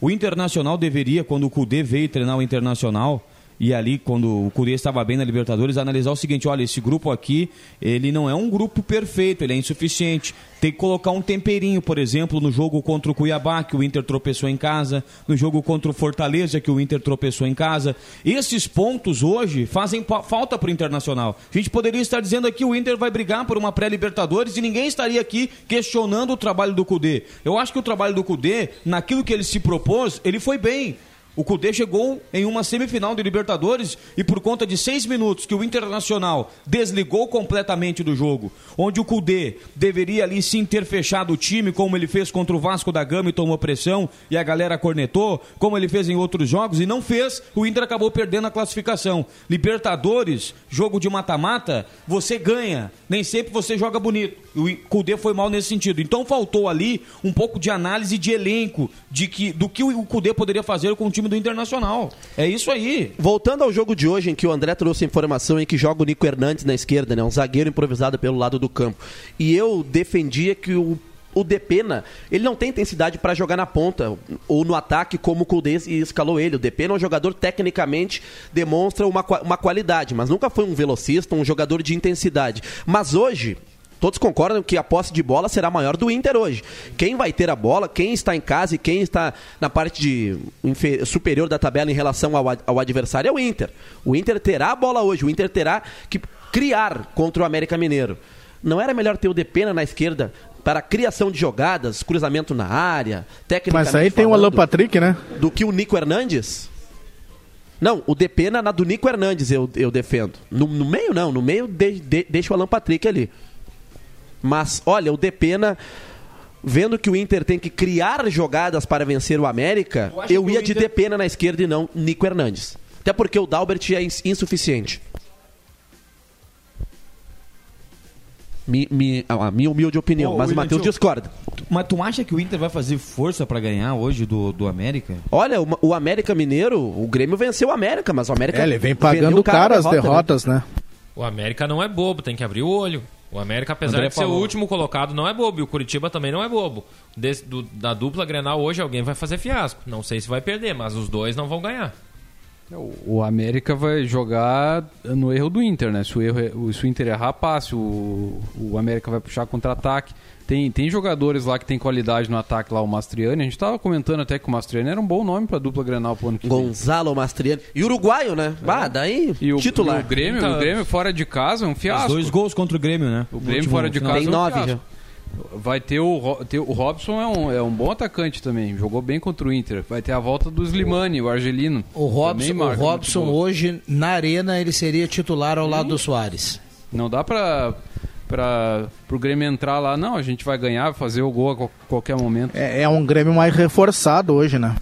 O Internacional deveria, quando o Cudê veio treinar o Internacional, e ali, quando o Cudê estava bem na Libertadores, analisar o seguinte: olha, esse grupo aqui, ele não é um grupo perfeito, ele é insuficiente. Tem que colocar um temperinho, por exemplo, no jogo contra o Cuiabá, que o Inter tropeçou em casa, no jogo contra o Fortaleza, que o Inter tropeçou em casa. Esses pontos hoje fazem falta para o Internacional. A gente poderia estar dizendo aqui o Inter vai brigar por uma pré-Libertadores e ninguém estaria aqui questionando o trabalho do Cudê. Eu acho que o trabalho do Cudê, naquilo que ele se propôs, ele foi bem. O Cudê chegou em uma semifinal de Libertadores e por conta de seis minutos que o Internacional desligou completamente do jogo, onde o Cudê deveria ali sim ter fechado o time, como ele fez contra o Vasco da Gama e tomou pressão e a galera cornetou, como ele fez em outros jogos e não fez, o Inter acabou perdendo a classificação. Libertadores, jogo de mata-mata, você ganha, nem sempre você joga bonito. O Cudê foi mal nesse sentido. Então faltou ali um pouco de análise de elenco, de que, do que o Cudê poderia fazer com o time do Internacional. É isso aí. Voltando ao jogo de hoje, em que o André trouxe informação em que joga o Nico Hernandes na esquerda, né? Um zagueiro improvisado pelo lado do campo. E eu defendia que o o Depena, ele não tem intensidade para jogar na ponta ou no ataque como o Cudês escalou ele. O Depena é um jogador tecnicamente demonstra uma, uma qualidade, mas nunca foi um velocista, um jogador de intensidade. Mas hoje, Todos concordam que a posse de bola será maior do Inter hoje. Quem vai ter a bola, quem está em casa e quem está na parte de superior da tabela em relação ao, ao adversário é o Inter. O Inter terá a bola hoje, o Inter terá que criar contra o América Mineiro. Não era melhor ter o Depena na esquerda para criação de jogadas, cruzamento na área, técnica. Mas aí tem o Alan Patrick, né? Do que o Nico Hernandes? Não, o Depena na do Nico Hernandes eu, eu defendo. No, no meio não, no meio de, de, deixa o Alan Patrick ali. Mas, olha, o Depena vendo que o Inter tem que criar jogadas para vencer o América, eu, eu ia de Depena na esquerda e não Nico Hernandes. Até porque o Dalbert é insuficiente. Mi, mi, a minha humilde opinião, mas o Matheus discorda. Mas tu acha que o Inter vai fazer força para ganhar hoje do, do América? Olha, o, o, América Mineiro, o Grêmio venceu o América, mas o América. É, ele vem pagando caro as derrotas, né? né? O América não é bobo, tem que abrir o olho. O América, apesar André de ser o último colocado, não é bobo. E o Curitiba também não é bobo. Desse, do, da dupla Grenal hoje, alguém vai fazer fiasco. Não sei se vai perder, mas os dois não vão ganhar. O América vai jogar no erro do Inter, né? Se o, erro, é, se o Inter errar, passe. O, o América vai puxar contra-ataque. Tem, tem jogadores lá que tem qualidade no ataque lá, o Mastriani. A gente tava comentando até que o Mastriani era um bom nome pra dupla Grenal pro ano que vem. Gonzalo Mastriani. E uruguaio, né? É. Ah, daí e o, titular. E o Grêmio, então, o Grêmio fora de casa é um fiasco. Os dois gols contra o Grêmio, né? O Grêmio fora de casa tem é um nove fiasco. já. Vai ter o, ter, o Robson é um, é um bom atacante também, jogou bem contra o Inter. Vai ter a volta do Slimani, o argelino. O Robson, o Robson hoje na arena ele seria titular ao lado do Soares. Não dá para para o Grêmio entrar lá, não, a gente vai ganhar, fazer o gol a qualquer momento. É, é um Grêmio mais reforçado hoje, né?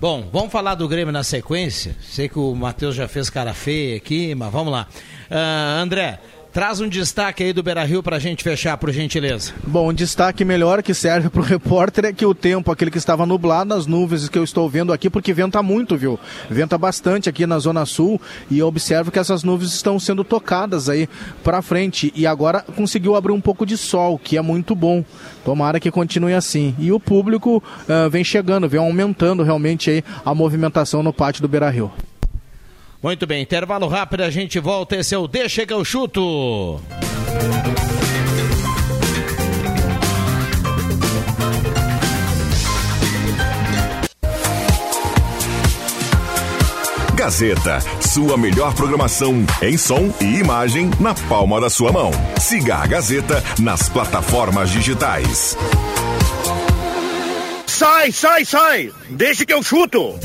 Bom, vamos falar do Grêmio na sequência. Sei que o Matheus já fez cara feia aqui, mas vamos lá. Uh, André, Traz um destaque aí do Beira Rio para a gente fechar, por gentileza. Bom, um destaque melhor que serve para o repórter é que o tempo, aquele que estava nublado, as nuvens que eu estou vendo aqui, porque venta muito, viu? Venta bastante aqui na Zona Sul e eu observo que essas nuvens estão sendo tocadas aí para frente e agora conseguiu abrir um pouco de sol, que é muito bom. Tomara que continue assim. E o público uh, vem chegando, vem aumentando realmente aí a movimentação no pátio do Beira Rio. Muito bem, intervalo rápido, a gente volta. Esse é o Deixa que eu chuto. Gazeta, sua melhor programação em som e imagem na palma da sua mão. Siga a Gazeta nas plataformas digitais. Sai, sai, sai! Deixa que eu chuto!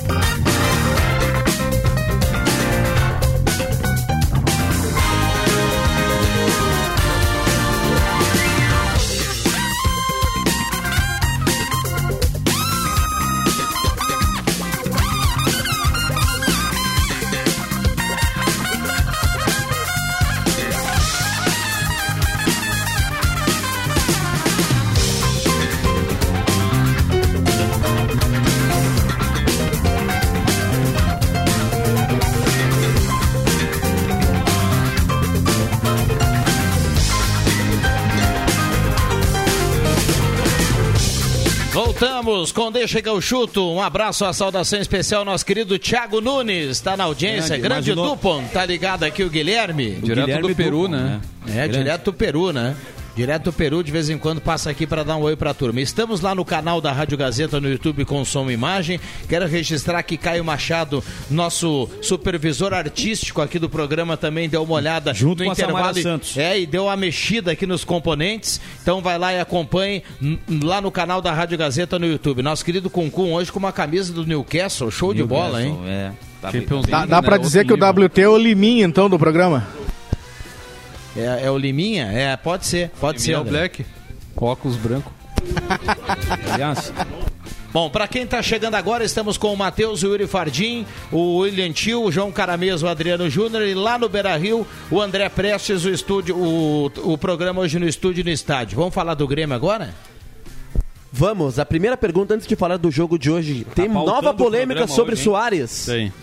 Deixa que eu chuto. Um abraço, a saudação especial ao nosso querido Thiago Nunes. Tá na audiência. Grande, Grande Dupont. Tá ligado aqui o Guilherme? Direto Guilherme do Peru, Dupont, né? É, direto do Peru, né? Direto do Peru, de vez em quando passa aqui para dar um oi pra turma. Estamos lá no canal da Rádio Gazeta no YouTube com som e imagem. Quero registrar que Caio Machado, nosso supervisor artístico aqui do programa, também deu uma olhada Junto no com a intervalo. E- Santos. É, e deu uma mexida aqui nos componentes. Então vai lá e acompanhe lá no canal da Rádio Gazeta no YouTube. Nosso querido Cuncum hoje com uma camisa do Newcastle, show de bola, hein? É, tá bem. Champions Dá, dá né? pra Outro dizer que o nível. WT é o Liminha, então, do programa? É, é o Liminha? É, pode ser, pode ser. Sim, é o André. Black. Óculos branco. Aliás, Bom, para quem está chegando agora, estamos com o Matheus, o Yuri Fardim, o William Tio, o João Carameso, o Adriano Júnior e lá no Beira Rio, o André Prestes, o estúdio, o, o programa hoje no estúdio e no estádio. Vamos falar do Grêmio agora? Vamos, a primeira pergunta antes de falar do jogo de hoje. Tem pautando nova polêmica sobre hoje? Soares. Tem.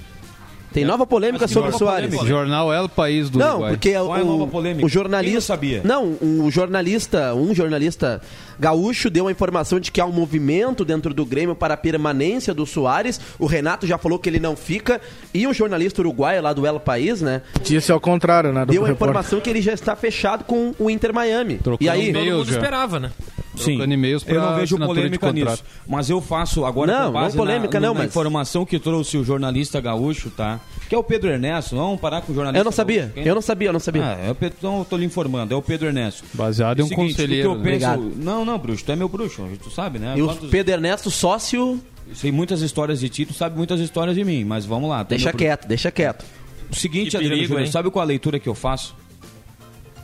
Tem nova polêmica sobre nova Soares. polêmica? Jornal El País do Não, Uruguai. porque Qual é a nova o, polêmica? o jornalista. Quem não sabia? Não, um jornalista, um jornalista gaúcho deu a informação de que há um movimento dentro do Grêmio para a permanência do Soares. O Renato já falou que ele não fica. E um jornalista uruguaio lá do El País, né? Disse ao contrário, né? Do Deu a repórter. informação que ele já está fechado com o Inter Miami. Trocando e aí. Todo Eu mundo já. esperava, né? sim, eu não vejo polêmica nisso. Mas eu faço agora Não, com base não polêmica na, não, na mas- informação que trouxe o jornalista gaúcho, tá? Que é o Pedro Ernesto. Vamos parar com o jornalista eu não sabia. gaúcho. Eu não sabia, eu não sabia. Ah, é o Pedro, então eu tô lhe informando, é o Pedro Ernesto. Baseado em um seguinte, conselheiro, o que eu né? penso- Obrigado. Não, não, bruxo, tu é meu bruxo, tu sabe, né? e o Quantos- Pedro Ernesto, sócio. Sei muitas histórias de ti, tu sabe muitas histórias de mim, mas vamos lá. é Deixa quieto, deixa quieto. O seguinte, Adriano Júnior, sabe qual a leitura que eu faço?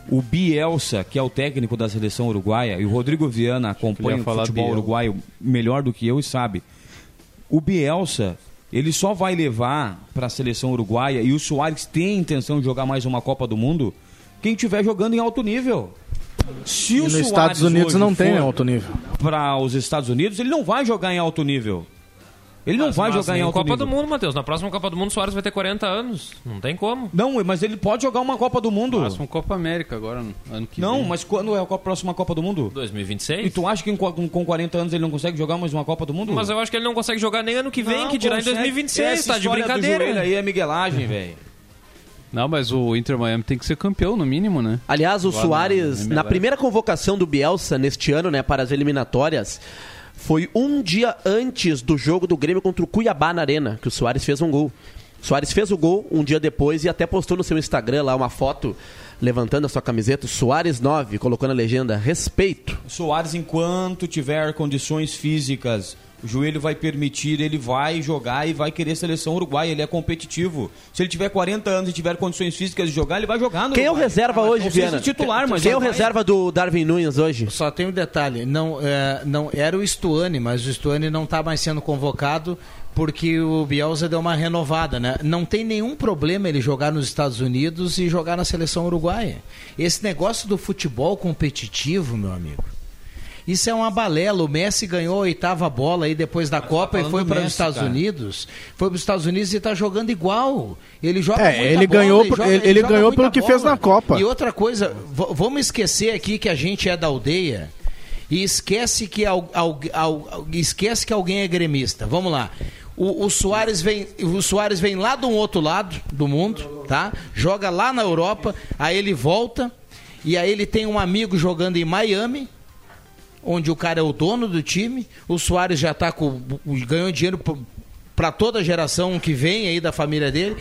O Bielsa, que é o técnico da seleção uruguaia, e o Rodrigo Viana acompanha o falar futebol Biel. uruguaio melhor do que eu e sabe. O Bielsa, ele só vai levar para a seleção uruguaia, e o Soares tem a intenção de jogar mais uma Copa do Mundo, quem estiver jogando em alto nível. Se E o nos Soares Estados Unidos não tem alto nível. Para os Estados Unidos, ele não vai jogar em alto nível. Ele não Mas- vai mas jogar em alto Copa nível. do Mundo, Matheus. Na próxima Copa do Mundo, o Soares vai ter 40 anos. Não tem como. Não, mas ele pode jogar uma Copa do Mundo. Máximo Copa América agora, no ano que Não, vem. mas quando é a próxima Copa do Mundo? 2026. E tu acha que com, com 40 anos ele não consegue jogar mais uma Copa do Mundo? Mas eu acho que ele não consegue jogar nem ano que vem, Não que dirá em consegue. 2026. Essa Tá de do brincadeira. joelho aí é miguelagem, velho. Não, mas o Inter Miami tem que ser campeão, no mínimo, né? Aliás, o Lá Soares, na na primeira convocação do Bielsa neste ano, né, para as eliminatórias, foi um dia antes do jogo do Grêmio contra o Cuiabá na Arena, que o Soares fez um gol. O Soares fez o gol um dia depois e até postou no seu Instagram lá uma foto levantando a sua camiseta, Soares 9, colocou na legenda, respeito. Soares, enquanto tiver condições físicas, o joelho vai permitir, ele vai jogar e vai querer seleção uruguaia, ele é competitivo. Se ele tiver 40 anos e tiver condições físicas de jogar, ele vai jogar no Quem é o Uruguai. reserva hoje, não Viana? titular, mas Quem é o vai. reserva do Darwin Nunes hoje? Só tem um detalhe, não, é, não era o Stuane, mas o Stuane não está mais sendo convocado porque o Bielsa deu uma renovada, né? Não tem nenhum problema ele jogar nos Estados Unidos e jogar na seleção uruguaia. Esse negócio do futebol competitivo, meu amigo. Isso é uma balela. O Messi ganhou a oitava bola aí depois da Copa e falando foi do para os Estados cara. Unidos. Foi para os Estados Unidos e está jogando igual. Ele joga É, muita ele bola, ganhou por- joga- ele- ele joga ganhou pelo que fez na Copa. E outra coisa, vamos esquecer aqui que a gente é da aldeia e esquece que, al- al- al- esquece que alguém é gremista. Vamos lá. O, o Soares vem, o Soares vem lá de um outro lado do mundo, tá? Joga lá na Europa, aí ele volta e aí ele tem um amigo jogando em Miami, onde o cara é o dono do time. O Soares já tá com ganhou dinheiro para toda a geração que vem aí da família dele.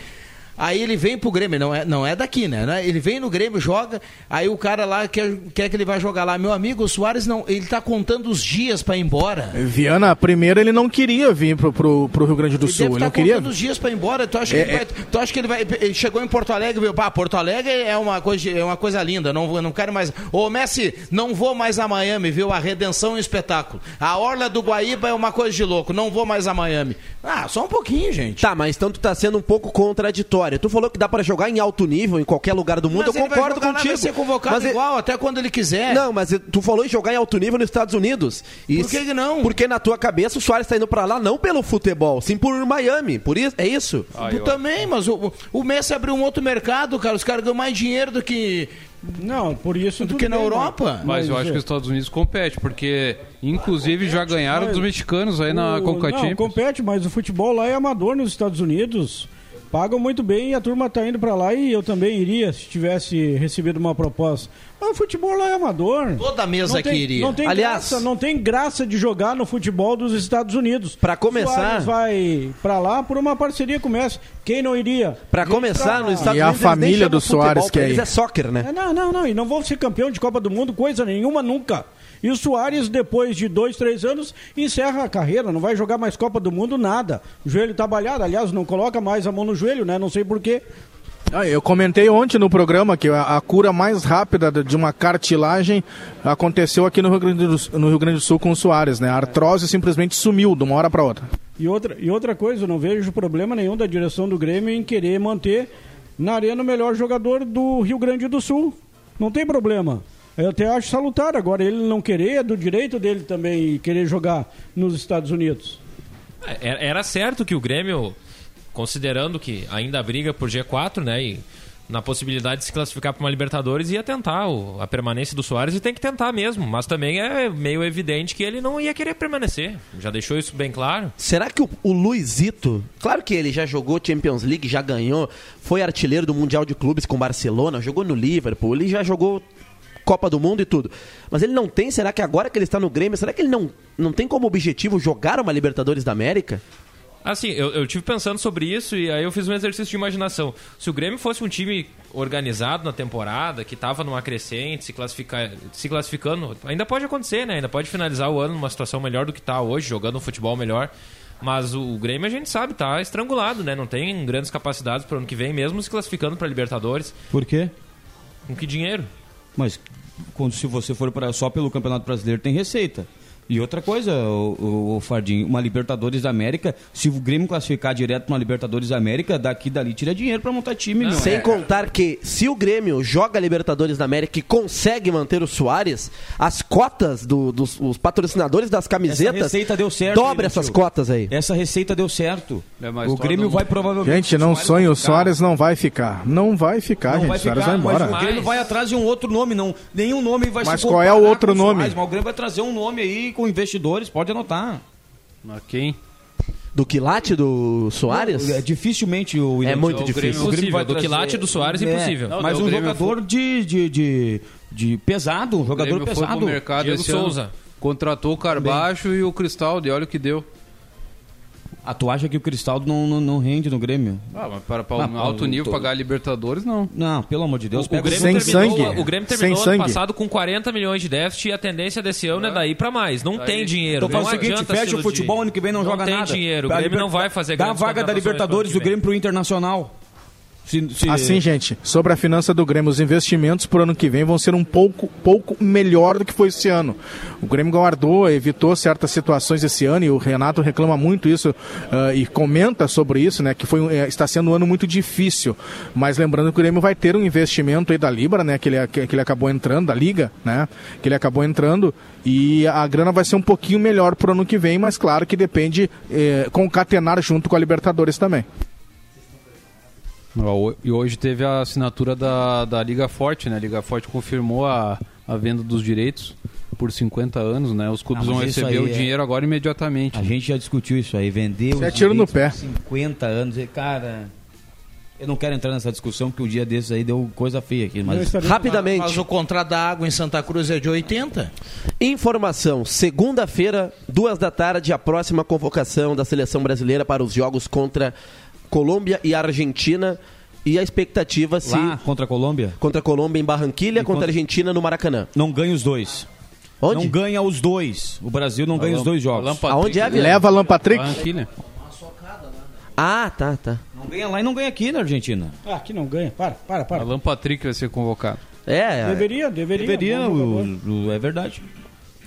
Aí ele vem pro Grêmio, não é, não é daqui, né? né? Ele vem no Grêmio, joga, aí o cara lá quer, quer que ele vai jogar lá. Meu amigo, o Soares não, ele tá contando os dias para ir embora. Viana, primeiro ele não queria vir pro, pro, pro Rio Grande do Ele Sul. deve Ele tá não queria. contando os dias para ir embora. Tu acha, que É, ele vai, tu acha que ele vai. Ele chegou em Porto Alegre e viu, pá, Porto Alegre é uma coisa, é uma coisa linda. Não, vou- não quero mais. Ô, Messi, não vou mais a Miami, viu? A redenção é um espetáculo. A Orla do Guaíba é uma coisa de louco. Não vou mais a Miami. Ah, só um pouquinho, gente. Tá, mas então tu tá sendo um pouco contraditório. Tu falou que dá pra jogar em alto nível em qualquer lugar do mundo, Mas eu ele vai concordo jogar lá, contigo. vai ser convocado Mas ele- igual, até quando ele quiser. Não, mas tu falou em jogar em alto nível nos Estados Unidos. E Por que que não? Porque na tua cabeça o Soares tá indo pra lá não pelo futebol, sim por Miami. Por isso, é isso? Tu também, mas o, o Messi abriu um outro mercado, cara. Os caras ganham mais dinheiro do que. Não, por isso. Do que na bem, Europa. Mas eu acho que os Estados Unidos compete, porque inclusive já ganharam mas dos mexicanos aí na o- Não, Champions. compete, mas o futebol lá é amador nos Estados Unidos. Pagam muito bem e a turma tá indo pra lá e eu também iria se tivesse recebido uma proposta. Mas o futebol lá é amador. Toda a mesa não tem, aqui iria. Não tem, Aliás- graça, não tem graça de jogar no futebol dos Estados Unidos. Pra começar- Suárez vai pra lá por uma parceria com o Messi. Quem não iria? Pra Gente começar, nos Estados E a Unidos eles nem família do Soares que é eles é soccer, né? É, não, não, não. E não vão ser campeão de Copa do Mundo, coisa nenhuma, nunca. E o Soares, depois de dois, três anos, encerra a carreira, não vai jogar mais Copa do Mundo, nada. O joelho tá balhado, aliás, não coloca mais a mão no joelho, né? Não sei porquê. Ah, eu comentei ontem no programa que a, a cura mais rápida de uma cartilagem aconteceu aqui no Rio, Grande do, no Rio Grande do Sul com o Soares, né? A artrose simplesmente sumiu de uma hora para outra. E outra, e outra coisa, eu não vejo problema nenhum da direção do Grêmio em querer manter na arena o melhor jogador do Rio Grande do Sul. Não tem problema. Eu até acho salutar. Agora, ele não querer, é do direito dele também querer jogar nos Estados Unidos. É, Era certo que o Grêmio, considerando que ainda briga por G4, né? E na possibilidade de se classificar para uma Libertadores, ia tentar a permanência do Soares e tem que tentar mesmo. Mas também é meio evidente que ele não ia querer permanecer. Já deixou isso bem claro. Será que o, o Luizito, claro que ele já jogou Champions League, já ganhou, foi artilheiro do Mundial de Clubes com Barcelona, jogou no Liverpool, ele já jogou Copa do Mundo e tudo. Mas ele não tem, será que agora que ele está no Grêmio, será que ele não, não tem como objetivo jogar uma Libertadores da América? Assim, eu, eu tive pensando sobre isso e aí eu fiz um exercício de imaginação. Se o Grêmio fosse um time organizado na temporada, que estava numa crescente, se, classificar, se classificando, ainda pode acontecer, né? Ainda pode finalizar o ano numa situação melhor do que está hoje, jogando um futebol melhor. Mas o Grêmio a gente sabe, tá estrangulado, né? Não tem grandes capacidades para o ano que vem, mesmo se classificando para Libertadores. Por quê? Com que dinheiro? Mas quando, se você for pra, só pelo Campeonato Brasileiro, tem receita. E outra coisa, o, o, o Fardim, uma Libertadores da América, se o Grêmio classificar direto pra uma Libertadores da América, daqui dali tira dinheiro pra montar time, meu. Sem É. contar que se o Grêmio joga Libertadores da América e consegue manter o Soares, as cotas do- dos os patrocinadores das Essa camisetas receita deu certo. dobra hein, essas tio? cotas aí. Essa receita deu certo. É, mas o Grêmio vai provavelmente. Gente, não Soares sonhe, o. Soares não vai ficar. Não vai ficar, Não gente. vai o Soares vai embora. mas o Grêmio vai atrás de um outro nome, não. Nenhum nome vai Mas se qual é o outro com o nome? Soares, mas o Grêmio vai trazer um nome aí com investidores, pode anotar. Quem? Do quilate do Soares? É, dificilmente o É muito O Grêmio difícil. impossível. Do quilate do Soares, impossível. Não, mas o um Grêmio jogador de, de, de, de pesado, um O jogador Grêmio foi pesado. pro mercado Diego esse ano, Souza. contratou o Carbacho e o Cristaldo, e olha o que deu. Ah, tu acha que o Cristaldo não, não, não rende no Grêmio? Ah, mas para, para Ah, um alto eu nível tô- pagar a Libertadores, não. Não, pelo amor de Deus. O pega Grêmio Sem terminou, sangue. O Grêmio Sem terminou ano sangue. passado com 40 milhões de déficit e a tendência desse ano é daí pra mais. Não tem dinheiro. Então faz não o seguinte, fecha o futebol, ano que vem não, joga tem nada. dinheiro. O A Grêmio Liber- não vai fazer Dá a vaga da Libertadores do. Grêmio pro Internacional. Se, se- Assim, gente, sobre a finança do Grêmio, os investimentos para o ano que vem vão ser um pouco, pouco melhor do que foi esse ano. O Grêmio guardou, evitou certas situações esse ano e o Renato reclama muito isso ah, e comenta sobre isso, né? Que foi, eh, está sendo um ano muito difícil. Mas lembrando que o Grêmio vai ter um investimento aí da Libra, né? Que ele, que, que ele acabou entrando, da Liga, né? Que ele acabou entrando e a grana vai ser um pouquinho melhor para o ano que vem, mas claro que depende eh, concatenar junto com a Libertadores também. E hoje teve a assinatura da, da Liga Forte, né? A Liga Forte confirmou a, a venda dos direitos por 50 anos, né? Os clubes Ah, vão receber o é- dinheiro agora imediatamente. A gente já discutiu isso aí, vendeu Isso é os tiro no pé. por 50 anos. E, cara, eu não quero entrar nessa discussão porque o dia desses aí deu coisa feia aqui. Eu Mas Rapidamente. Mas o contrato da água em Santa Cruz é de 80? Informação: segunda-feira, duas da tarde, a próxima convocação da seleção brasileira para os jogos contra Colômbia e Argentina. E a expectativa se lá contra a Colômbia, contra a Colômbia em Barranquilha, E contra a contra- Argentina no Maracanã. não ganha os dois. Onde? Não ganha os dois. O Brasil não ganha os dois jogos. Aonde é, Vila? Leva Alan Patrick. Barranquilha. Ah, tá, tá. Não ganha lá e não ganha aqui na Argentina. Ah, aqui não ganha. Para, para, para. Alan Patrick vai ser convocado. É, Deveria, deveria. Deveria, Bom o- o- é verdade.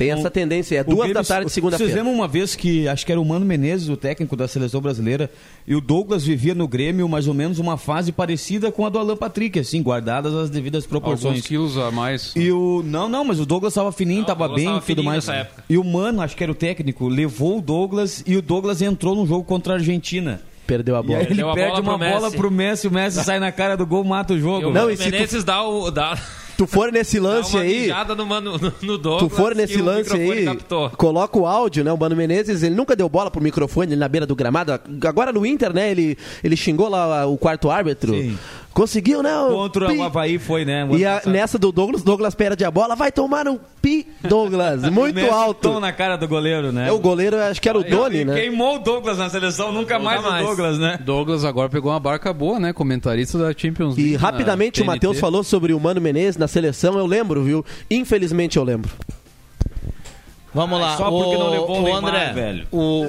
Tem essa tendência, é O duas Grêmio- da tarde, Vocês segunda-feira. lembram uma vez que acho que era o Mano Menezes, o técnico da seleção brasileira, e o Douglas vivia no Grêmio mais ou menos uma fase parecida com a do Alan Patrick, assim, guardadas as devidas proporções. Alguns quilos a mais. E o. Não, não, mas o Douglas estava fininho, estava bem tava e tudo mais. E o Mano, acho que era o técnico, levou o Douglas e o Douglas entrou no jogo contra a Argentina. Perdeu a E bola. aí ele perde bola uma pro bola pro Messi, o Messi sai na cara do gol, mata o jogo. O Não, e se tu- Menezes dá, o, dá, Tu for nesse lance aí, no, mano, no, no tu Douglas for que nesse lance aí, captou. coloca o áudio, né? O Mano Menezes, ele nunca deu bola pro microfone na beira do gramado. Agora no Inter, né? Ele, ele xingou lá o quarto árbitro. Sim. Conseguiu, né? o Contra pi- o Havaí foi, né? o E a- nessa do Douglas, Douglas perde a bola, vai tomar um pi, Douglas. Muito alto. tom na cara do goleiro, né? É o goleiro, acho que era o Doni, né? Queimou o Douglas na seleção, nunca mais, mais. o Douglas, né? Douglas agora pegou uma barca boa, né? Comentarista da Champions League. E rapidamente o. Matheus falou sobre o Mano Menezes na seleção, eu lembro, viu? Infelizmente eu lembro. Vamos lá, só porque o, não levou o o Neymar, André, velho. O,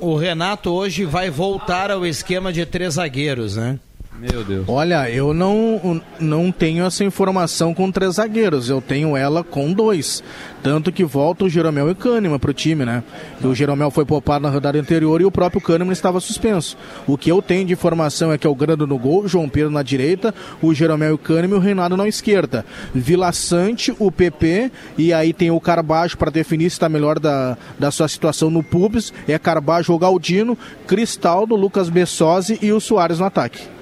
o Renato hoje vai voltar ao esquema de três zagueiros, né? Meu Deus. Olha, eu não, não tenho essa informação com três zagueiros, eu tenho ela com dois. Tanto que volta o Jeromel e o Kahneman pro time, né? E o Jeromel foi poupado na rodada anterior e o próprio Kahneman estava suspenso. O que eu tenho de informação é que é o Grando no gol, João Pedro na direita, o Jeromel e o Kahneman e o Reinaldo na esquerda. Vila Sante, o PP, e aí tem o Carbajo para definir se está melhor da, da sua situação no Pubs. É Carbajo ou Galdino, Cristaldo, Lucas Bessosi e o Soares no ataque.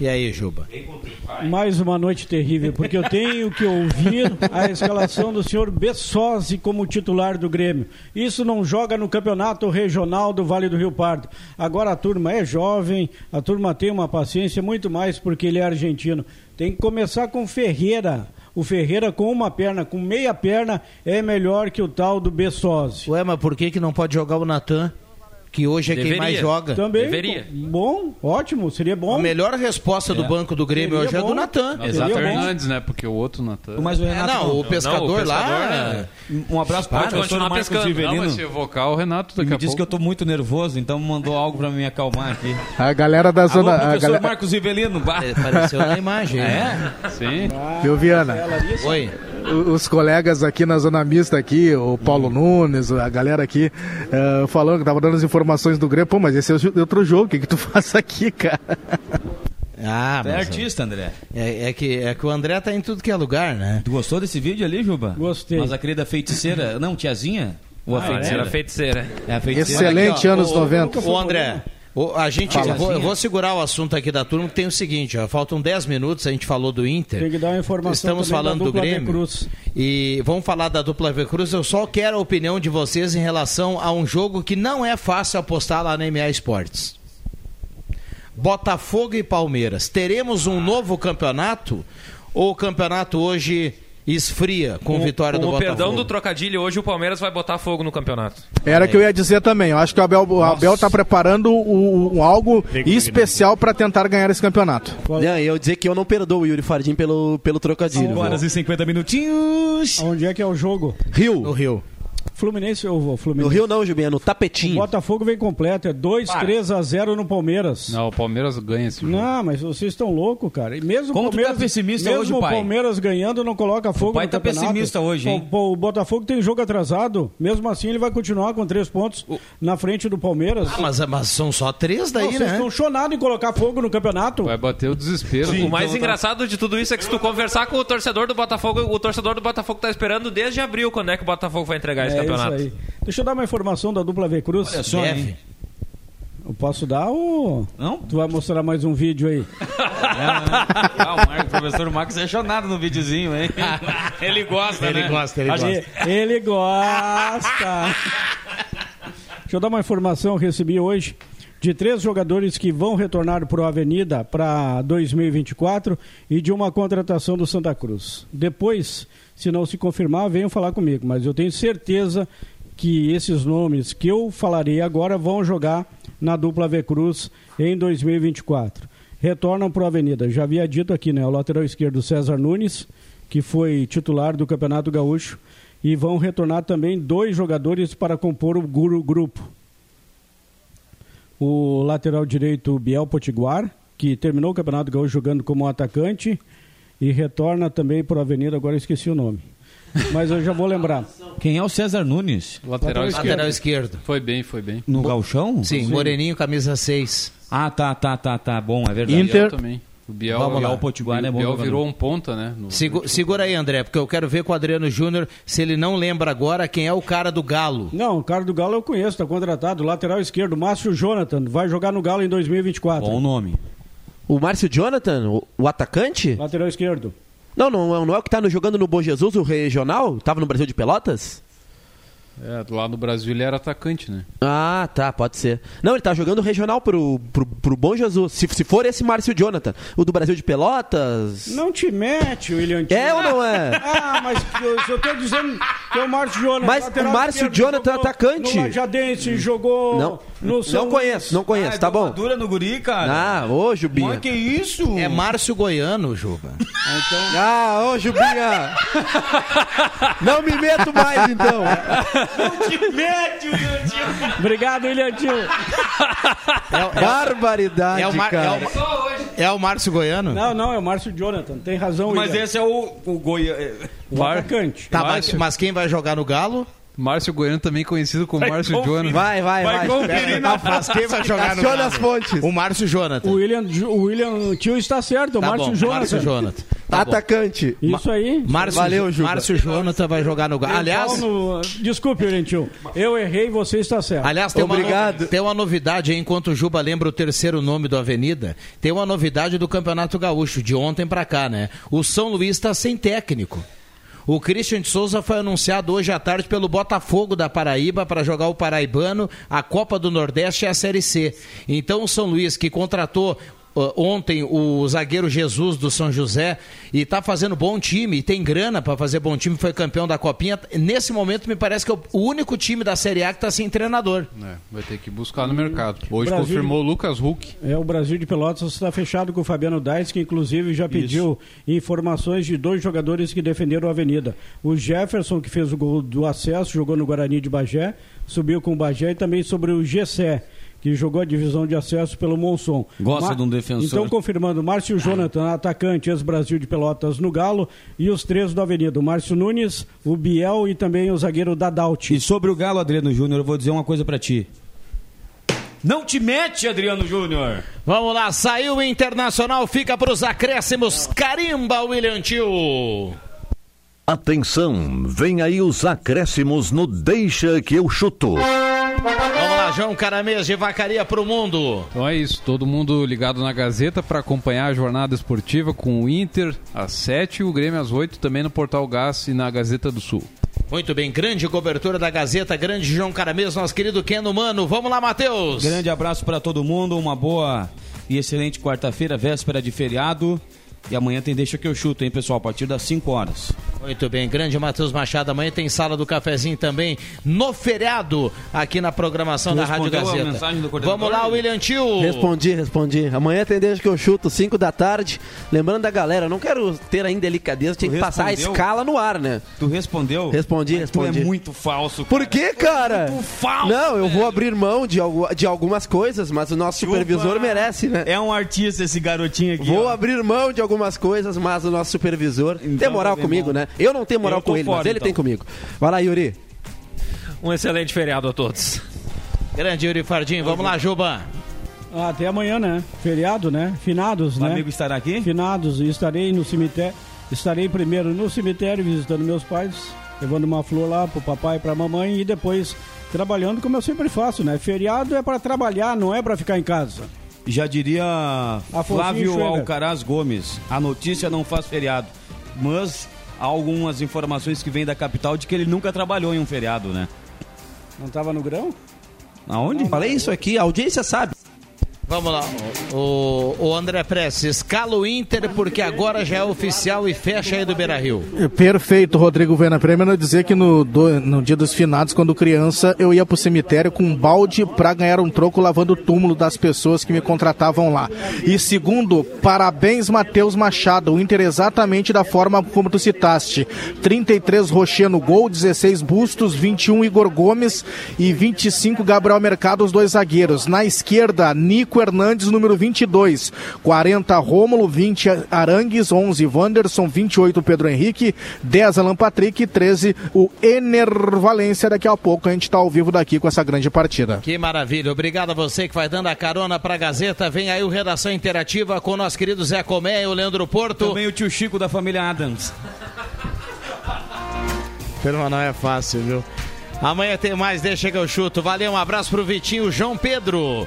E aí, Juba? Mais uma noite terrível, porque eu tenho que ouvir a escalação do senhor Bessosi como titular do Grêmio. Isso não joga no campeonato regional do Vale do Rio Pardo. Agora a turma é jovem, a turma tem uma paciência muito mais porque ele é argentino. Tem que começar com Ferreira. O Ferreira com uma perna, com meia perna, é melhor que o tal do Bessosi. Ué, mas por que, que não pode jogar o Natan? Que hoje é quem Deveria. mais joga. Também. Deveria. Bom, ótimo, seria bom. A melhor resposta do banco do Grêmio Seria hoje é bom. do Natan. Exato. Fernandes, né? Porque o outro Natan. Mas o É, Renato não, o não. pescador, Não, o lá. pescador, né? Um abraço para o professor continuar Marcos pescando. Não, mas se evocar o Renato daqui me a disse pouco. que eu tô muito nervoso, então mandou algo pra me acalmar aqui. A galera da Alô, zona. a professor galera- Marcos bah. É, Apareceu na imagem. né? Sim. Viu, Viana? Oi. O- Os colegas aqui na zona mista aqui, o Paulo Nunes, a galera aqui, eh, falando que tava dando as informações do Grêmio. Pô, mas esse é o- outro jogo, o que, que tu faz aqui, cara? Ah, Tu é artista, André. é, é que, é que o André tá em tudo que é lugar, né? Tu gostou desse vídeo ali, Juba? Gostei. Mas a querida feiticeira, não, tiazinha? Ou a Era feiticeira? feiticeira. É a feiticeira. Excelente Aqui, anos o- 90. Ô, André, o- a gente, eu vou, eu vou segurar o assunto aqui da turma, que tem o seguinte, ó, faltam 10 minutos, a gente falou do Inter. Tem que dar uma informação Estamos falando da do Grêmio. Cruz. E vamos falar da dupla V Cruz. Eu só quero a opinião de vocês em relação a um jogo que não é fácil apostar lá na MA Esportes. Botafogo e Palmeiras. Teremos um novo campeonato? Ou o campeonato hoje esfria com, vitória com do o Botafogo? perdão do trocadilho, hoje o Palmeiras vai botar fogo no campeonato. Era o que eu ia dizer também. Eu acho que o Abel, o Abel tá preparando o- o- algo especial para tentar ganhar esse campeonato. Não, e eu dizer que eu não perdoo o Yuri Fardim pelo, pelo trocadilho. 5 horas e 50 minutinhos. Onde é que é o jogo? Rio. No Rio. Fluminense ou No Fluminense? Rio não, Jubinha, no O tapetinho. Botafogo vem completo, é 2, 3 a 0 no Palmeiras. Não, o Palmeiras ganha esse jogo. Não, mas vocês estão loucos, cara. E mesmo Como o tu Palmeiras, tá pessimista mesmo hoje, o pai? Palmeiras ganhando não coloca fogo pai no tá campeonato. pessimista hoje, hein? Pô, o Botafogo tem jogo atrasado. Mesmo assim, ele vai continuar com três pontos na frente do Palmeiras. Ah, mas, mas são só três Não, daí, vocês né? estão chonados em colocar fogo no campeonato. Vai bater o desespero. o mais engraçado de tudo isso é que se tu conversar com o torcedor do Botafogo, o torcedor do Botafogo tá esperando desde abril quando é que o Botafogo vai entregar esse É campeonato. isso aí. Deixa eu dar uma informação da dupla V Cruz. Olha só, Deve. hein? Eu posso dar ou Não? tu vai mostrar mais um vídeo aí? Ah, o, Marcos, o professor Marcos é chonado no videozinho, hein? Ele gosta, Ele né? gosta, ele Ele, gosta. ele gosta. Deixa eu dar uma informação, eu recebi hoje de três jogadores que vão retornar para o Avenida para 2024 e de uma contratação do Santa Cruz. Depois, se não se confirmar, venham falar comigo, mas eu tenho certeza que esses nomes que eu falarei agora vão jogar na dupla V Cruz em 2024. Retornam para o Avenida. Já havia dito aqui, né? O lateral esquerdo César Nunes, que foi titular do Campeonato Gaúcho, e vão retornar também dois jogadores para compor o gru- grupo. O lateral direito Biel Potiguar, que terminou o Campeonato Gaúcho jogando como atacante e retorna também para a Avenida, agora eu esqueci o nome. mas eu já vou lembrar. Quem é o César Nunes? Lateral, Lateral esquerdo. Lateral esquerdo. Foi bem, foi bem. No Galchão? Sim, Moreninho, camisa 6. Ah, tá, tá, tá, tá. Bom, é verdade. Inter- Biel também. O Biel, Vamos lá. O Potiguar é Biel jogador. virou um ponta, né? no- Sigu- segura aí, André, porque eu quero ver com o Adriano Júnior se ele não lembra agora quem é o cara do Galo. Não, o cara do Galo eu conheço, está contratado. Lateral esquerdo, Márcio Jonathan, vai jogar no Galo em 2024. Bom nome. O Márcio Jonathan, o, o atacante? Lateral esquerdo. Não, não, não é o que tá no, jogando no Bom Jesus, o regional? Tava no Brasil de Pelotas? É, lá no Brasil ele era atacante, né? Ah, tá, pode ser. Não, ele tá jogando regional pro, pro, pro Bom Jesus. Se, se for esse Márcio Jonathan, o do Brasil de Pelotas. Não te mete, William Tio. É ou não é? Ah, mas eu, eu tô dizendo que é o Márcio Jonathan. Mas o Márcio Jonathan é jogou atacante. No Lajadense, jogou Não, no São não conheço, não conheço, tá bom. Dura no guri, cara. Ah, ô Jubinha. Mas que isso? É Márcio Goiano, Juba. Ah, ô Jubinha. não me meto mais então. Obrigado, William Tio. Barbaridade, É o, Mar- é cara. o- é o Márcio Goiano? Não, não, é o Márcio Jonathan. Tem razão, Mas William. esse é o, o Goiânia. O Mar- atacante. Tá, mas, mas quem vai jogar no Galo? Márcio Goiano também conhecido como Márcio Jonathan. Vai, vai, vai. Não, mas quem vai jogar no Aciona Galo? as fontes. O Márcio Jonathan. O William, o William Tio está certo, o Tá Márcio bom, Jonathan. Márcio Jonathan. Tá bom. Atacante. Isso aí. Márcio, Valeu, Juba. Márcio Jonathan vai jogar no Galo. Aliás, no- Desculpe, William Tio. Eu errei, você está certo. Aliás, tem uma, Obrigado. no- tem uma novidade aí, enquanto o Juba lembra o terceiro nome do Avenida, tem uma novidade do Campeonato Gaúcho, de ontem pra cá, né? O São Luís está sem técnico. O Christian de Souza foi anunciado hoje à tarde pelo Botafogo da Paraíba para jogar o Paraibano, a Copa do Nordeste e a Série C. Então o São Luís, que contratou ontem o zagueiro Jesus do São José e está fazendo bom time e tem grana para fazer bom time, foi campeão da Copinha. Nesse momento me parece que é o único time da Série A que está sem treinador. É, vai ter que buscar no mercado. Hoje Brasil- confirmou o Lucas Huck. É, o Brasil de Pelotas está fechado com o Fabiano Dais, que inclusive já pediu informações de dois jogadores que defenderam a Avenida. O Jefferson, que fez o gol do acesso, jogou no Guarani de Bagé, subiu com o Bagé, e também sobre o Gessé, que jogou a divisão de acesso pelo Monson. Gosta de um defensor. Então, confirmando, Márcio Jonathan, atacante, ex-Brasil de Pelotas no Galo, e os três do Avenida, o Márcio Nunes, o Biel e também o zagueiro Dadalt. E sobre o Galo, Adriano Júnior, eu vou dizer uma coisa pra ti. Não te mete, Adriano Júnior. Vamos lá, saiu o Internacional, fica para os acréscimos. Carimba, William Tio. Atenção, vem aí os acréscimos no Deixa que eu chuto. João Caramês de Vacaria pro Mundo. Então é isso, todo mundo ligado na Gazeta para acompanhar a jornada esportiva com o Inter às 7 e o Grêmio às 8 também no Portal Gás e na Gazeta do Sul. Muito bem, grande cobertura da Gazeta, grande João Caramês, nosso querido Keno Mano. Vamos lá, Matheus. Grande abraço pra todo mundo, uma boa e excelente quarta-feira, véspera de feriado. E amanhã tem Deixa que eu chuto, hein, pessoal, a partir das 5 horas. Muito bem, grande Matheus Machado. Amanhã tem sala do cafezinho também no feriado aqui na programação da Rádio a Gazeta. Vamos lá, William Tio. Respondi, respondi. Amanhã tem desde que eu chuto, 5 da tarde. Lembrando da galera, eu não quero ter ainda delicadeza, tinha Tu que passar a escala no ar, né? Tu respondeu? Respondi, Mas Tu respondi. é muito falso. Por que, cara? muito falso, Não, eu vou velho. abrir mão de, algu- de algumas coisas, mas o nosso Chupa. supervisor merece, né? É um artista esse garotinho aqui. Vou ó. abrir mão de algumas coisas, mas o nosso supervisor tem Então moral tá bem comigo, né? Eu não tenho moral com ele, mas fora, ele então. tem comigo. Vai lá, Yuri. Um excelente feriado a todos. Grande Yuri Fardim. Vamos lá, Juba. Ah, Até amanhã, né? Feriado, né? Finados, O né? amigo estará aqui? Finados. E estarei no cemitério. Estarei primeiro no cemitério visitando meus pais, levando uma flor lá pro papai e pra mamãe e depois trabalhando como eu sempre faço, né? Feriado é para trabalhar, não é para ficar em casa. Já diria Afonso Flávio. Alcaraz Gomes. A notícia não faz feriado. Mas há algumas informações que vêm da capital de que ele nunca trabalhou em um feriado, né? Não tava no grão? Aonde? Falei isso aqui, a audiência sabe. Vamos lá. O, o André Prestes, escala o Inter porque agora já é oficial e fecha aí do Beira Rio. Perfeito, Rodrigo Vena. Primeiro dizer que no, do- no dia dos finados, quando criança, eu ia pro cemitério com um balde pra ganhar um troco lavando o túmulo das pessoas que me contratavam lá. E segundo, parabéns, Matheus Machado. O Inter exatamente da forma como tu citaste. 33 Rocher no gol, 16 Bustos, 21 Igor Gomes e 25 Gabriel Mercado, os dois zagueiros. Na esquerda, Nico 25 Hernandes, número 22. 40 Rômulo, 20 Arangues, 11 Wanderson, 28 Pedro Henrique, 10 Alan Patrick e 13 o Ener Valência. Daqui a pouco a gente está ao vivo daqui com essa grande partida. Que maravilha. Obrigado a você que vai dando a carona para a Gazeta. Vem aí o Redação Interativa com o nosso querido Zé Comé e o Leandro Porto. Também o tio Chico da família Adams. Firma não é fácil, viu? Amanhã tem mais, deixa que eu chuto. Valeu, um abraço pro Vitinho João Pedro.